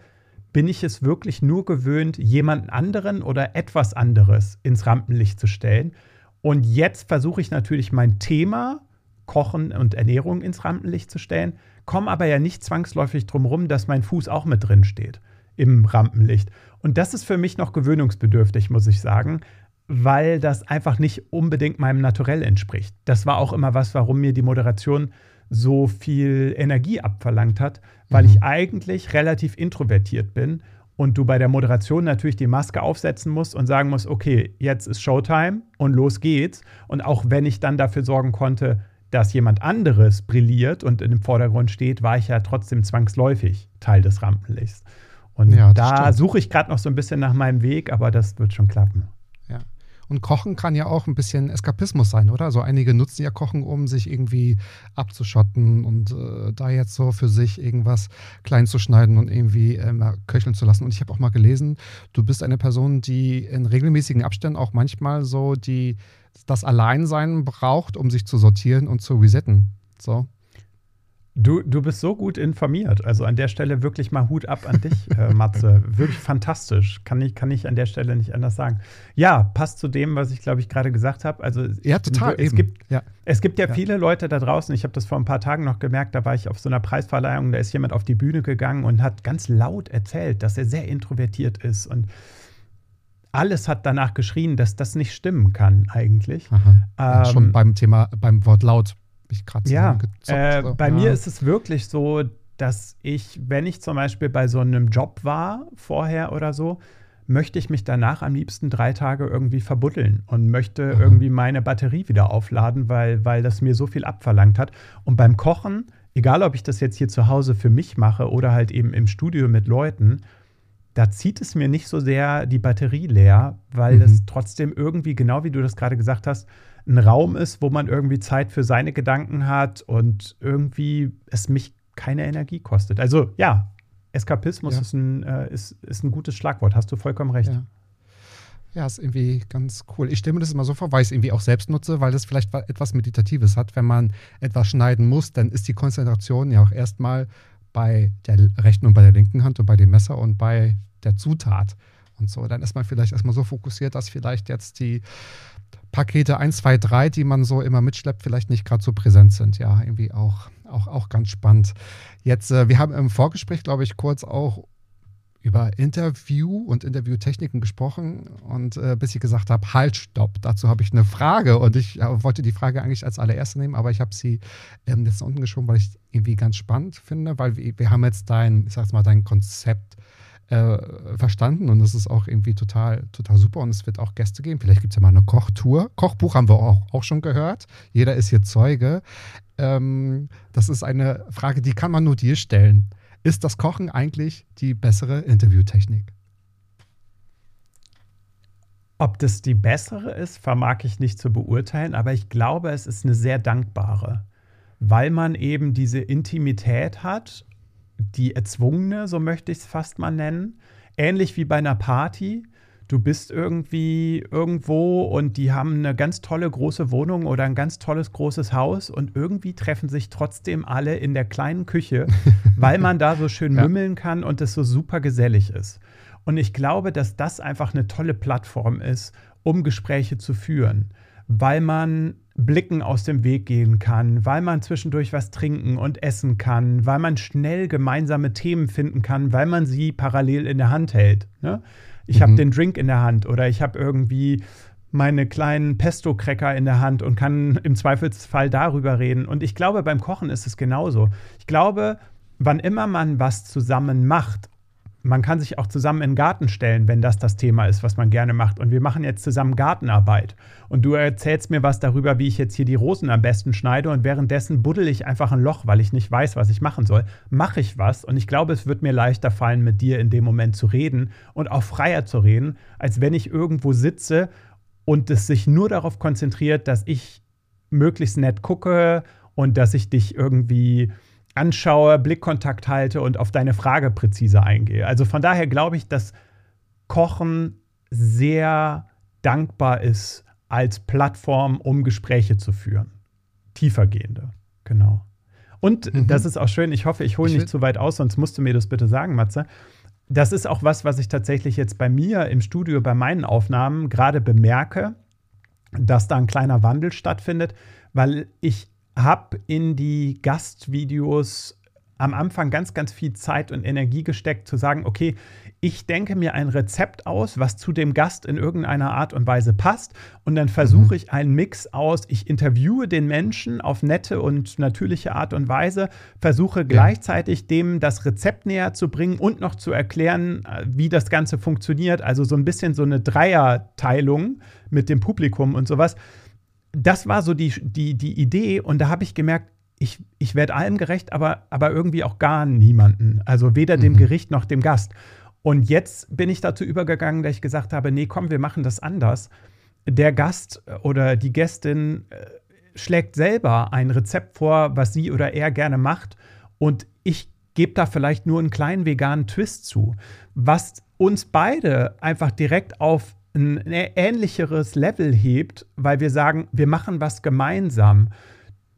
bin ich es wirklich nur gewöhnt, jemanden anderen oder etwas anderes ins Rampenlicht zu stellen. Und jetzt versuche ich natürlich mein Thema Kochen und Ernährung ins Rampenlicht zu stellen, komme aber ja nicht zwangsläufig drum rum, dass mein Fuß auch mit drin steht im Rampenlicht. Und das ist für mich noch gewöhnungsbedürftig, muss ich sagen, weil das einfach nicht unbedingt meinem Naturell entspricht. Das war auch immer was, warum mir die Moderation so viel Energie abverlangt hat, weil mhm. ich eigentlich relativ introvertiert bin und du bei der Moderation natürlich die Maske aufsetzen musst und sagen musst, okay, jetzt ist Showtime und los geht's. Und auch wenn ich dann dafür sorgen konnte, dass jemand anderes brilliert und im Vordergrund steht, war ich ja trotzdem zwangsläufig Teil des Rampenlichts. Und ja, da suche ich gerade noch so ein bisschen nach meinem Weg, aber das wird schon klappen. Ja. Und Kochen kann ja auch ein bisschen Eskapismus sein, oder? Also einige nutzen ja Kochen, um sich irgendwie abzuschotten und äh, da jetzt so für sich irgendwas klein zu schneiden und irgendwie äh, köcheln zu lassen. Und ich habe auch mal gelesen, du bist eine Person, die in regelmäßigen Abständen auch manchmal so die das Alleinsein braucht, um sich zu sortieren und zu resetten. So. Du, du bist so gut informiert. Also an der Stelle wirklich mal Hut ab an dich, äh, Matze. Wirklich fantastisch. Kann ich, kann ich an der Stelle nicht anders sagen. Ja, passt zu dem, was ich, glaube ich, gerade gesagt habe. Also ja, total. Es, gibt, ja. es gibt ja, ja. viele Leute da draußen. Ich habe das vor ein paar Tagen noch gemerkt. Da war ich auf so einer Preisverleihung. Da ist jemand auf die Bühne gegangen und hat ganz laut erzählt, dass er sehr introvertiert ist. Und alles hat danach geschrien, dass das nicht stimmen kann, eigentlich. Ähm, schon beim Thema, beim Wort laut ich gerade Ja, äh, so. bei ja. mir ist es wirklich so, dass ich, wenn ich zum Beispiel bei so einem Job war, vorher oder so, möchte ich mich danach am liebsten drei Tage irgendwie verbuddeln und möchte mhm. irgendwie meine Batterie wieder aufladen, weil, weil das mir so viel abverlangt hat. Und beim Kochen, egal ob ich das jetzt hier zu Hause für mich mache oder halt eben im Studio mit Leuten, da zieht es mir nicht so sehr die Batterie leer, weil mhm. es trotzdem irgendwie, genau wie du das gerade gesagt hast, ein Raum ist, wo man irgendwie Zeit für seine Gedanken hat und irgendwie es mich keine Energie kostet. Also ja, Eskapismus ja. Ist, ein, äh, ist, ist ein gutes Schlagwort, hast du vollkommen recht. Ja. Ja, ist irgendwie ganz cool. Ich stelle mir das immer so vor, weil ich es irgendwie auch selbst nutze, weil das vielleicht etwas Meditatives hat. Wenn man etwas schneiden muss, dann ist die Konzentration ja auch erstmal bei der rechten und bei der linken Hand und bei dem Messer und bei der Zutat und so. Dann ist man vielleicht erstmal so fokussiert, dass vielleicht jetzt die Pakete 1, 2, 3, die man so immer mitschleppt, vielleicht nicht gerade so präsent sind. Ja, irgendwie auch, auch, auch ganz spannend. Jetzt, äh, wir haben im Vorgespräch, glaube ich, kurz auch über Interview und Interviewtechniken gesprochen und äh, bis ich gesagt habe, halt, stopp, dazu habe ich eine Frage und ich äh, wollte die Frage eigentlich als allererste nehmen, aber ich habe sie ähm, jetzt unten geschoben, weil ich irgendwie ganz spannend finde, weil wir, wir haben jetzt dein, ich sag's mal, dein Konzept äh, verstanden und das ist auch irgendwie total, total super und es wird auch Gäste geben. Vielleicht gibt es ja mal eine Kochtour. Kochbuch haben wir auch, auch schon gehört. Jeder ist hier Zeuge. Ähm, das ist eine Frage, die kann man nur dir stellen. Ist das Kochen eigentlich die bessere Interviewtechnik? Ob das die bessere ist, vermag ich nicht zu beurteilen, aber ich glaube, es ist eine sehr dankbare, weil man eben diese Intimität hat die erzwungene, so möchte ich es fast mal nennen. Ähnlich wie bei einer Party. Du bist irgendwie irgendwo und die haben eine ganz tolle große Wohnung oder ein ganz tolles großes Haus und irgendwie treffen sich trotzdem alle in der kleinen Küche, weil man da so schön ja. mümmeln kann und es so super gesellig ist. Und ich glaube, dass das einfach eine tolle Plattform ist, um Gespräche zu führen, weil man Blicken aus dem Weg gehen kann, weil man zwischendurch was trinken und essen kann, weil man schnell gemeinsame Themen finden kann, weil man sie parallel in der Hand hält. Ne? Ich mhm. habe den Drink in der Hand oder ich habe irgendwie meine kleinen Pesto-Cracker in der Hand und kann im Zweifelsfall darüber reden. Und ich glaube, beim Kochen ist es genauso. Ich glaube, wann immer man was zusammen macht man kann sich auch zusammen in den Garten stellen, wenn das das Thema ist, was man gerne macht. Und wir machen jetzt zusammen Gartenarbeit. Und du erzählst mir was darüber, wie ich jetzt hier die Rosen am besten schneide. Und währenddessen buddel ich einfach ein Loch, weil ich nicht weiß, was ich machen soll. Mache ich was. Und ich glaube, es wird mir leichter fallen, mit dir in dem Moment zu reden und auch freier zu reden, als wenn ich irgendwo sitze und es sich nur darauf konzentriert, dass ich möglichst nett gucke und dass ich dich irgendwie anschaue, Blickkontakt halte und auf deine Frage präzise eingehe. Also von daher glaube ich, dass Kochen sehr dankbar ist als Plattform, um Gespräche zu führen. Tiefergehende, genau. Und mhm. das ist auch schön, ich hoffe, ich hole nicht zu weit aus, sonst musst du mir das bitte sagen, Matze. Das ist auch was, was ich tatsächlich jetzt bei mir im Studio, bei meinen Aufnahmen gerade bemerke, dass da ein kleiner Wandel stattfindet, weil ich habe in die Gastvideos am Anfang ganz, ganz viel Zeit und Energie gesteckt, zu sagen, okay, ich denke mir ein Rezept aus, was zu dem Gast in irgendeiner Art und Weise passt. Und dann versuche mhm. ich einen Mix aus. Ich interviewe den Menschen auf nette und natürliche Art und Weise, versuche gleichzeitig dem das Rezept näher zu bringen und noch zu erklären, äh, wie das Ganze funktioniert. Also so ein bisschen so eine Dreierteilung mit dem Publikum und sowas das war so die, die, die Idee und da habe ich gemerkt, ich, ich werde allem gerecht, aber, aber irgendwie auch gar niemanden. Also weder dem mhm. Gericht noch dem Gast. Und jetzt bin ich dazu übergegangen, dass ich gesagt habe, nee, komm, wir machen das anders. Der Gast oder die Gästin äh, schlägt selber ein Rezept vor, was sie oder er gerne macht. Und ich gebe da vielleicht nur einen kleinen veganen Twist zu, was uns beide einfach direkt auf ein ähnlicheres Level hebt, weil wir sagen, wir machen was gemeinsam.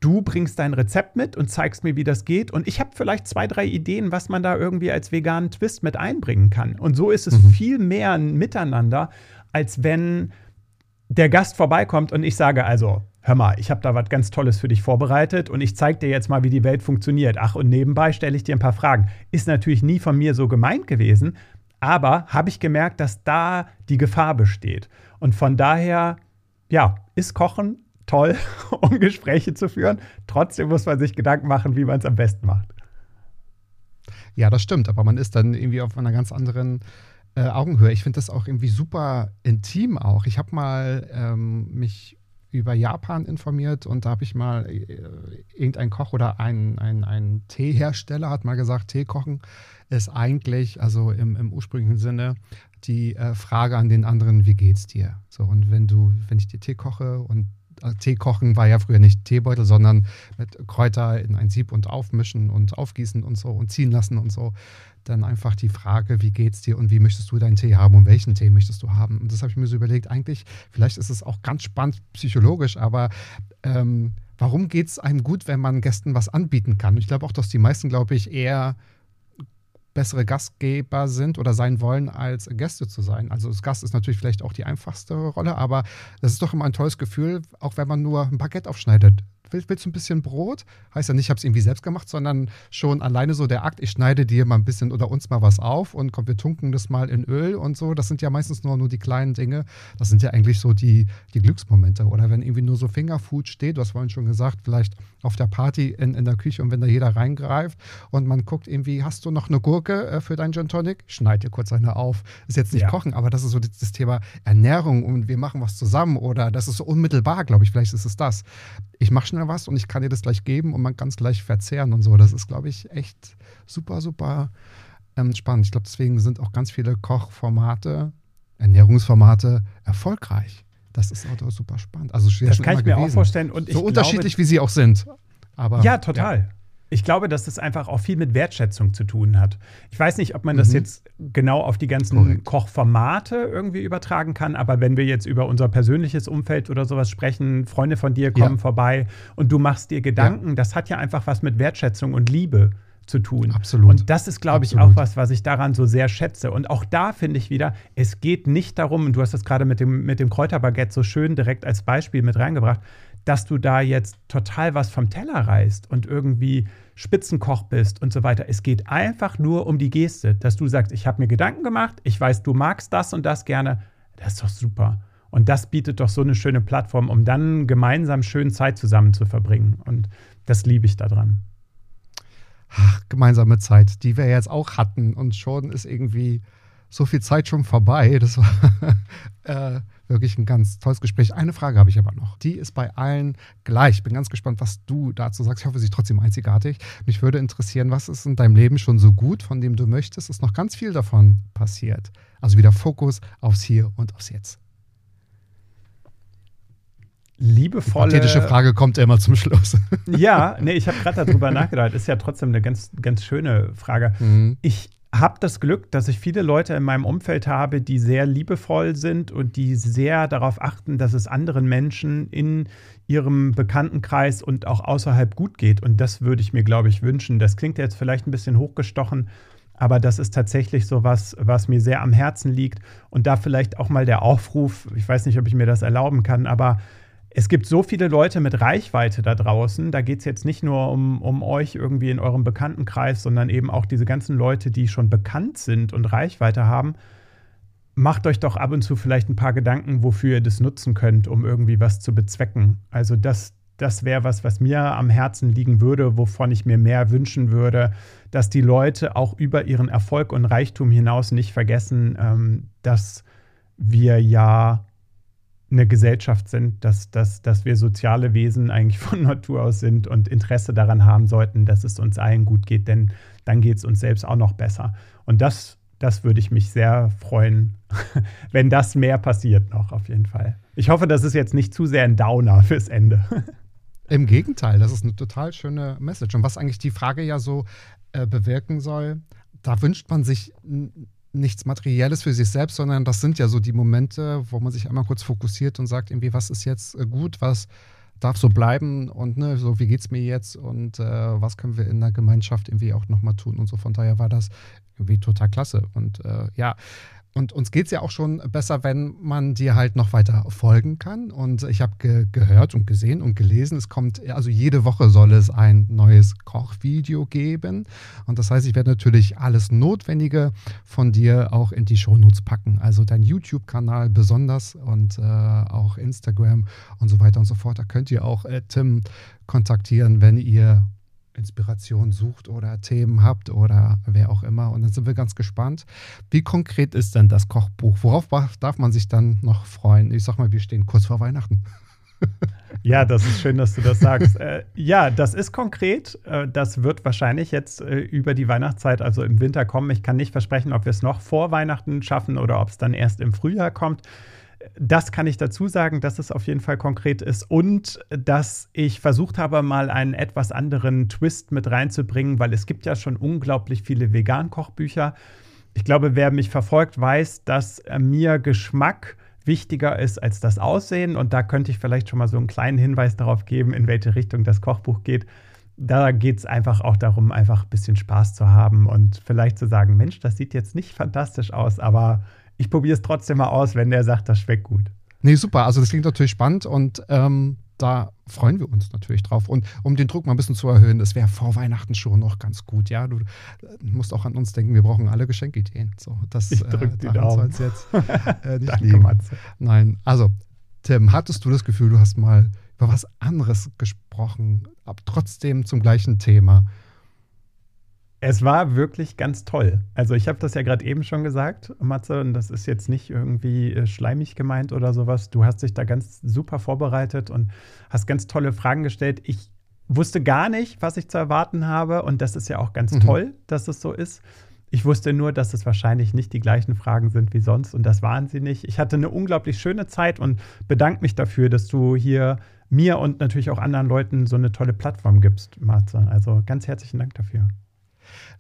du bringst dein Rezept mit und zeigst mir, wie das geht. Und ich habe vielleicht zwei, drei Ideen, was man da irgendwie als veganen Twist mit einbringen kann. Und so ist es mhm. viel mehr ein Miteinander, als wenn der Gast vorbeikommt und ich sage, also, hör mal, ich habe da was ganz Tolles für dich vorbereitet und ich zeige dir jetzt mal, wie die Welt funktioniert. Ach, und nebenbei stelle ich dir ein paar Fragen. Ist natürlich nie von mir so gemeint gewesen, aber habe ich gemerkt, dass da die Gefahr besteht. Und von daher, ja, ist Kochen toll, um Gespräche zu führen. Trotzdem muss man sich Gedanken machen, wie man es am besten macht. Ja, das stimmt, aber man ist dann irgendwie auf einer ganz anderen äh, Augenhöhe. Ich finde das auch irgendwie super intim auch. Ich habe mal ähm, mich über Japan informiert und da habe ich mal äh, irgendein Koch oder ein, ein, ein Teehersteller hat mal gesagt, Tee kochen ist eigentlich, also im, im ursprünglichen Sinne, die äh, Frage an den anderen, wie geht's dir? So, und wenn du, wenn ich dir Tee koche und Tee kochen war ja früher nicht Teebeutel, sondern mit Kräuter in ein Sieb und aufmischen und aufgießen und so und ziehen lassen und so. Dann einfach die Frage, wie geht's dir und wie möchtest du deinen Tee haben und welchen Tee möchtest du haben? Und das habe ich mir so überlegt, eigentlich, vielleicht ist es auch ganz spannend psychologisch, aber ähm, warum geht es einem gut, wenn man Gästen was anbieten kann? Ich glaube auch, dass die meisten, glaube ich, eher bessere Gastgeber sind oder sein wollen, als Gäste zu sein. Also das Gast ist natürlich vielleicht auch die einfachste Rolle, aber das ist doch immer ein tolles Gefühl, auch wenn man nur ein Baguette aufschneidet willst, willst du ein bisschen Brot? Heißt ja nicht, ich habe es irgendwie selbst gemacht, sondern schon alleine so der Akt, ich schneide dir mal ein bisschen oder uns mal was auf und komm, wir tunken das mal in Öl und so. Das sind ja meistens nur, nur die kleinen Dinge. Das sind ja eigentlich so die, die Glücksmomente. Oder wenn irgendwie nur so Fingerfood steht, du hast vorhin schon gesagt, vielleicht auf der Party in, in der Küche und wenn da jeder reingreift und man guckt irgendwie, hast du noch eine Gurke äh, für deinen Gin Tonic? Schneid dir kurz eine auf. Ist jetzt nicht ja. kochen, aber das ist so das, das Thema Ernährung und wir machen was zusammen oder das ist so unmittelbar, glaube ich, vielleicht ist es das. Ich mache schnell was und ich kann dir das gleich geben und man kann es gleich verzehren und so. Das ist, glaube ich, echt super, super ähm, spannend. Ich glaube, deswegen sind auch ganz viele Kochformate, Ernährungsformate erfolgreich. Das ist auch super spannend. Also das kann ich mir gewesen. auch vorstellen. Und so unterschiedlich, glaube, wie sie auch sind. Aber, ja, total. Ja. Ich glaube, dass das einfach auch viel mit Wertschätzung zu tun hat. Ich weiß nicht, ob man das mhm. jetzt genau auf die ganzen Korrekt. Kochformate irgendwie übertragen kann, aber wenn wir jetzt über unser persönliches Umfeld oder sowas sprechen, Freunde von dir kommen ja. vorbei und du machst dir Gedanken, ja. das hat ja einfach was mit Wertschätzung und Liebe zu tun. Absolut. Und das ist, glaube ich, auch was, was ich daran so sehr schätze. Und auch da finde ich wieder, es geht nicht darum, und du hast das gerade mit dem, mit dem Kräuterbaguette so schön direkt als Beispiel mit reingebracht, dass du da jetzt total was vom Teller reißt und irgendwie Spitzenkoch bist und so weiter. Es geht einfach nur um die Geste, dass du sagst, ich habe mir Gedanken gemacht, ich weiß, du magst das und das gerne. Das ist doch super. Und das bietet doch so eine schöne Plattform, um dann gemeinsam schön Zeit zusammen zu verbringen. Und das liebe ich daran. Ach, gemeinsame Zeit, die wir jetzt auch hatten. Und schon ist irgendwie so viel Zeit schon vorbei. Das war äh, wirklich ein ganz tolles Gespräch. Eine Frage habe ich aber noch. Die ist bei allen gleich. Ich bin ganz gespannt, was du dazu sagst. Ich hoffe, sie ist trotzdem einzigartig. Mich würde interessieren, was ist in deinem Leben schon so gut, von dem du möchtest, ist noch ganz viel davon passiert. Also wieder Fokus aufs Hier und aufs Jetzt. Liebevolle. Die pathetische Frage kommt immer zum Schluss. Ja, nee, ich habe gerade darüber nachgedacht. Ist ja trotzdem eine ganz, ganz schöne Frage. Mhm. Ich habe das Glück, dass ich viele Leute in meinem Umfeld habe, die sehr liebevoll sind und die sehr darauf achten, dass es anderen Menschen in ihrem Bekanntenkreis und auch außerhalb gut geht. Und das würde ich mir, glaube ich, wünschen. Das klingt jetzt vielleicht ein bisschen hochgestochen, aber das ist tatsächlich so was, was mir sehr am Herzen liegt. Und da vielleicht auch mal der Aufruf, ich weiß nicht, ob ich mir das erlauben kann, aber es gibt so viele Leute mit Reichweite da draußen. Da geht es jetzt nicht nur um, um euch irgendwie in eurem Bekanntenkreis, sondern eben auch diese ganzen Leute, die schon bekannt sind und Reichweite haben. Macht euch doch ab und zu vielleicht ein paar Gedanken, wofür ihr das nutzen könnt, um irgendwie was zu bezwecken. Also das, das wäre was, was mir am Herzen liegen würde, wovon ich mir mehr wünschen würde, dass die Leute auch über ihren Erfolg und Reichtum hinaus nicht vergessen, ähm, dass wir ja eine Gesellschaft sind, dass, dass, dass wir soziale Wesen eigentlich von Natur aus sind und Interesse daran haben sollten, dass es uns allen gut geht, denn dann geht es uns selbst auch noch besser. Und das, das würde ich mich sehr freuen, wenn das mehr passiert noch, auf jeden Fall. Ich hoffe, das ist jetzt nicht zu sehr ein Downer fürs Ende. Im Gegenteil, das ist eine total schöne Message. Und was eigentlich die Frage ja so äh, bewirken soll, da wünscht man sich nichts Materielles für sich selbst, sondern das sind ja so die Momente, wo man sich einmal kurz fokussiert und sagt, irgendwie, was ist jetzt äh, gut, was, darf so bleiben und ne, so wie geht's mir jetzt und äh, was können wir in der Gemeinschaft irgendwie auch nochmal tun und so. Von daher war das irgendwie total klasse. Und äh, ja, und uns geht es ja auch schon besser, wenn man dir halt noch weiter folgen kann. Und ich habe ge gehört und gesehen und gelesen, es kommt, also jede Woche soll es ein neues Kochvideo geben. Und das heißt, ich werde natürlich alles Notwendige von dir auch in die Shownotes packen. Also dein YouTube-Kanal besonders und äh, auch Instagram und so weiter und so fort. Da könnt ihr auch äh, Tim kontaktieren, wenn ihr Inspiration sucht oder Themen habt oder wer auch immer. Und dann sind wir ganz gespannt. Wie konkret ist denn das Kochbuch? Worauf darf man sich dann noch freuen? Ich sag mal, wir stehen kurz vor Weihnachten. Ja, das ist schön, dass du das sagst. äh, ja, das ist konkret. Äh, das wird wahrscheinlich jetzt äh, über die Weihnachtszeit, also im Winter kommen. Ich kann nicht versprechen, ob wir es noch vor Weihnachten schaffen oder ob es dann erst im Frühjahr kommt das kann ich dazu sagen, dass es auf jeden Fall konkret ist und dass ich versucht habe, mal einen etwas anderen Twist mit reinzubringen, weil es gibt ja schon unglaublich viele Vegan-Kochbücher. Ich glaube, wer mich verfolgt, weiß, dass mir Geschmack wichtiger ist als das Aussehen und da könnte ich vielleicht schon mal so einen kleinen Hinweis darauf geben, in welche Richtung das Kochbuch geht. Da geht es einfach auch darum, einfach ein bisschen Spaß zu haben und vielleicht zu sagen, Mensch, das sieht jetzt nicht fantastisch aus, aber ich probiere es trotzdem mal aus, wenn der sagt, das schmeckt gut. Nee, super. Also das klingt natürlich spannend und ähm, da freuen wir uns natürlich drauf. Und um den Druck mal ein bisschen zu erhöhen, das wäre vor Weihnachten schon noch ganz gut. Ja, du musst auch an uns denken, wir brauchen alle Geschenkideen. So, das ich drück äh, die Daumen. jetzt äh, nicht Danke, liegen. Matze. Nein, also Tim, hattest du das Gefühl, du hast mal über was anderes gesprochen, aber trotzdem zum gleichen Thema? Es war wirklich ganz toll. Also ich habe das ja gerade eben schon gesagt, Matze, und das ist jetzt nicht irgendwie äh, schleimig gemeint oder sowas. Du hast dich da ganz super vorbereitet und hast ganz tolle Fragen gestellt. Ich wusste gar nicht, was ich zu erwarten habe und das ist ja auch ganz mhm. toll, dass es so ist. Ich wusste nur, dass es wahrscheinlich nicht die gleichen Fragen sind wie sonst und das waren sie nicht. Ich hatte eine unglaublich schöne Zeit und bedanke mich dafür, dass du hier mir und natürlich auch anderen Leuten so eine tolle Plattform gibst, Matze. Also ganz herzlichen Dank dafür.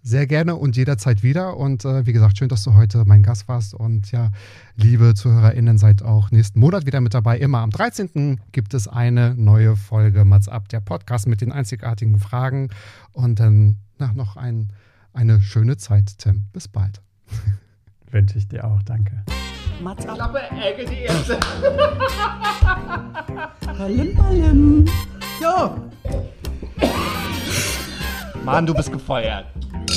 Sehr gerne und jederzeit wieder. Und äh, wie gesagt, schön, dass du heute mein Gast warst. Und ja, liebe ZuhörerInnen, seid auch nächsten Monat wieder mit dabei. Immer am 13. gibt es eine neue Folge Mats ab, der Podcast mit den einzigartigen Fragen. Und dann na, noch ein, eine schöne Zeit, Tim. Bis bald. Wünsche ich dir auch. Danke. Mats ab. Klappe, Ecke, die erste. Ballim, ballim. So. Mann, du bist gefeuert.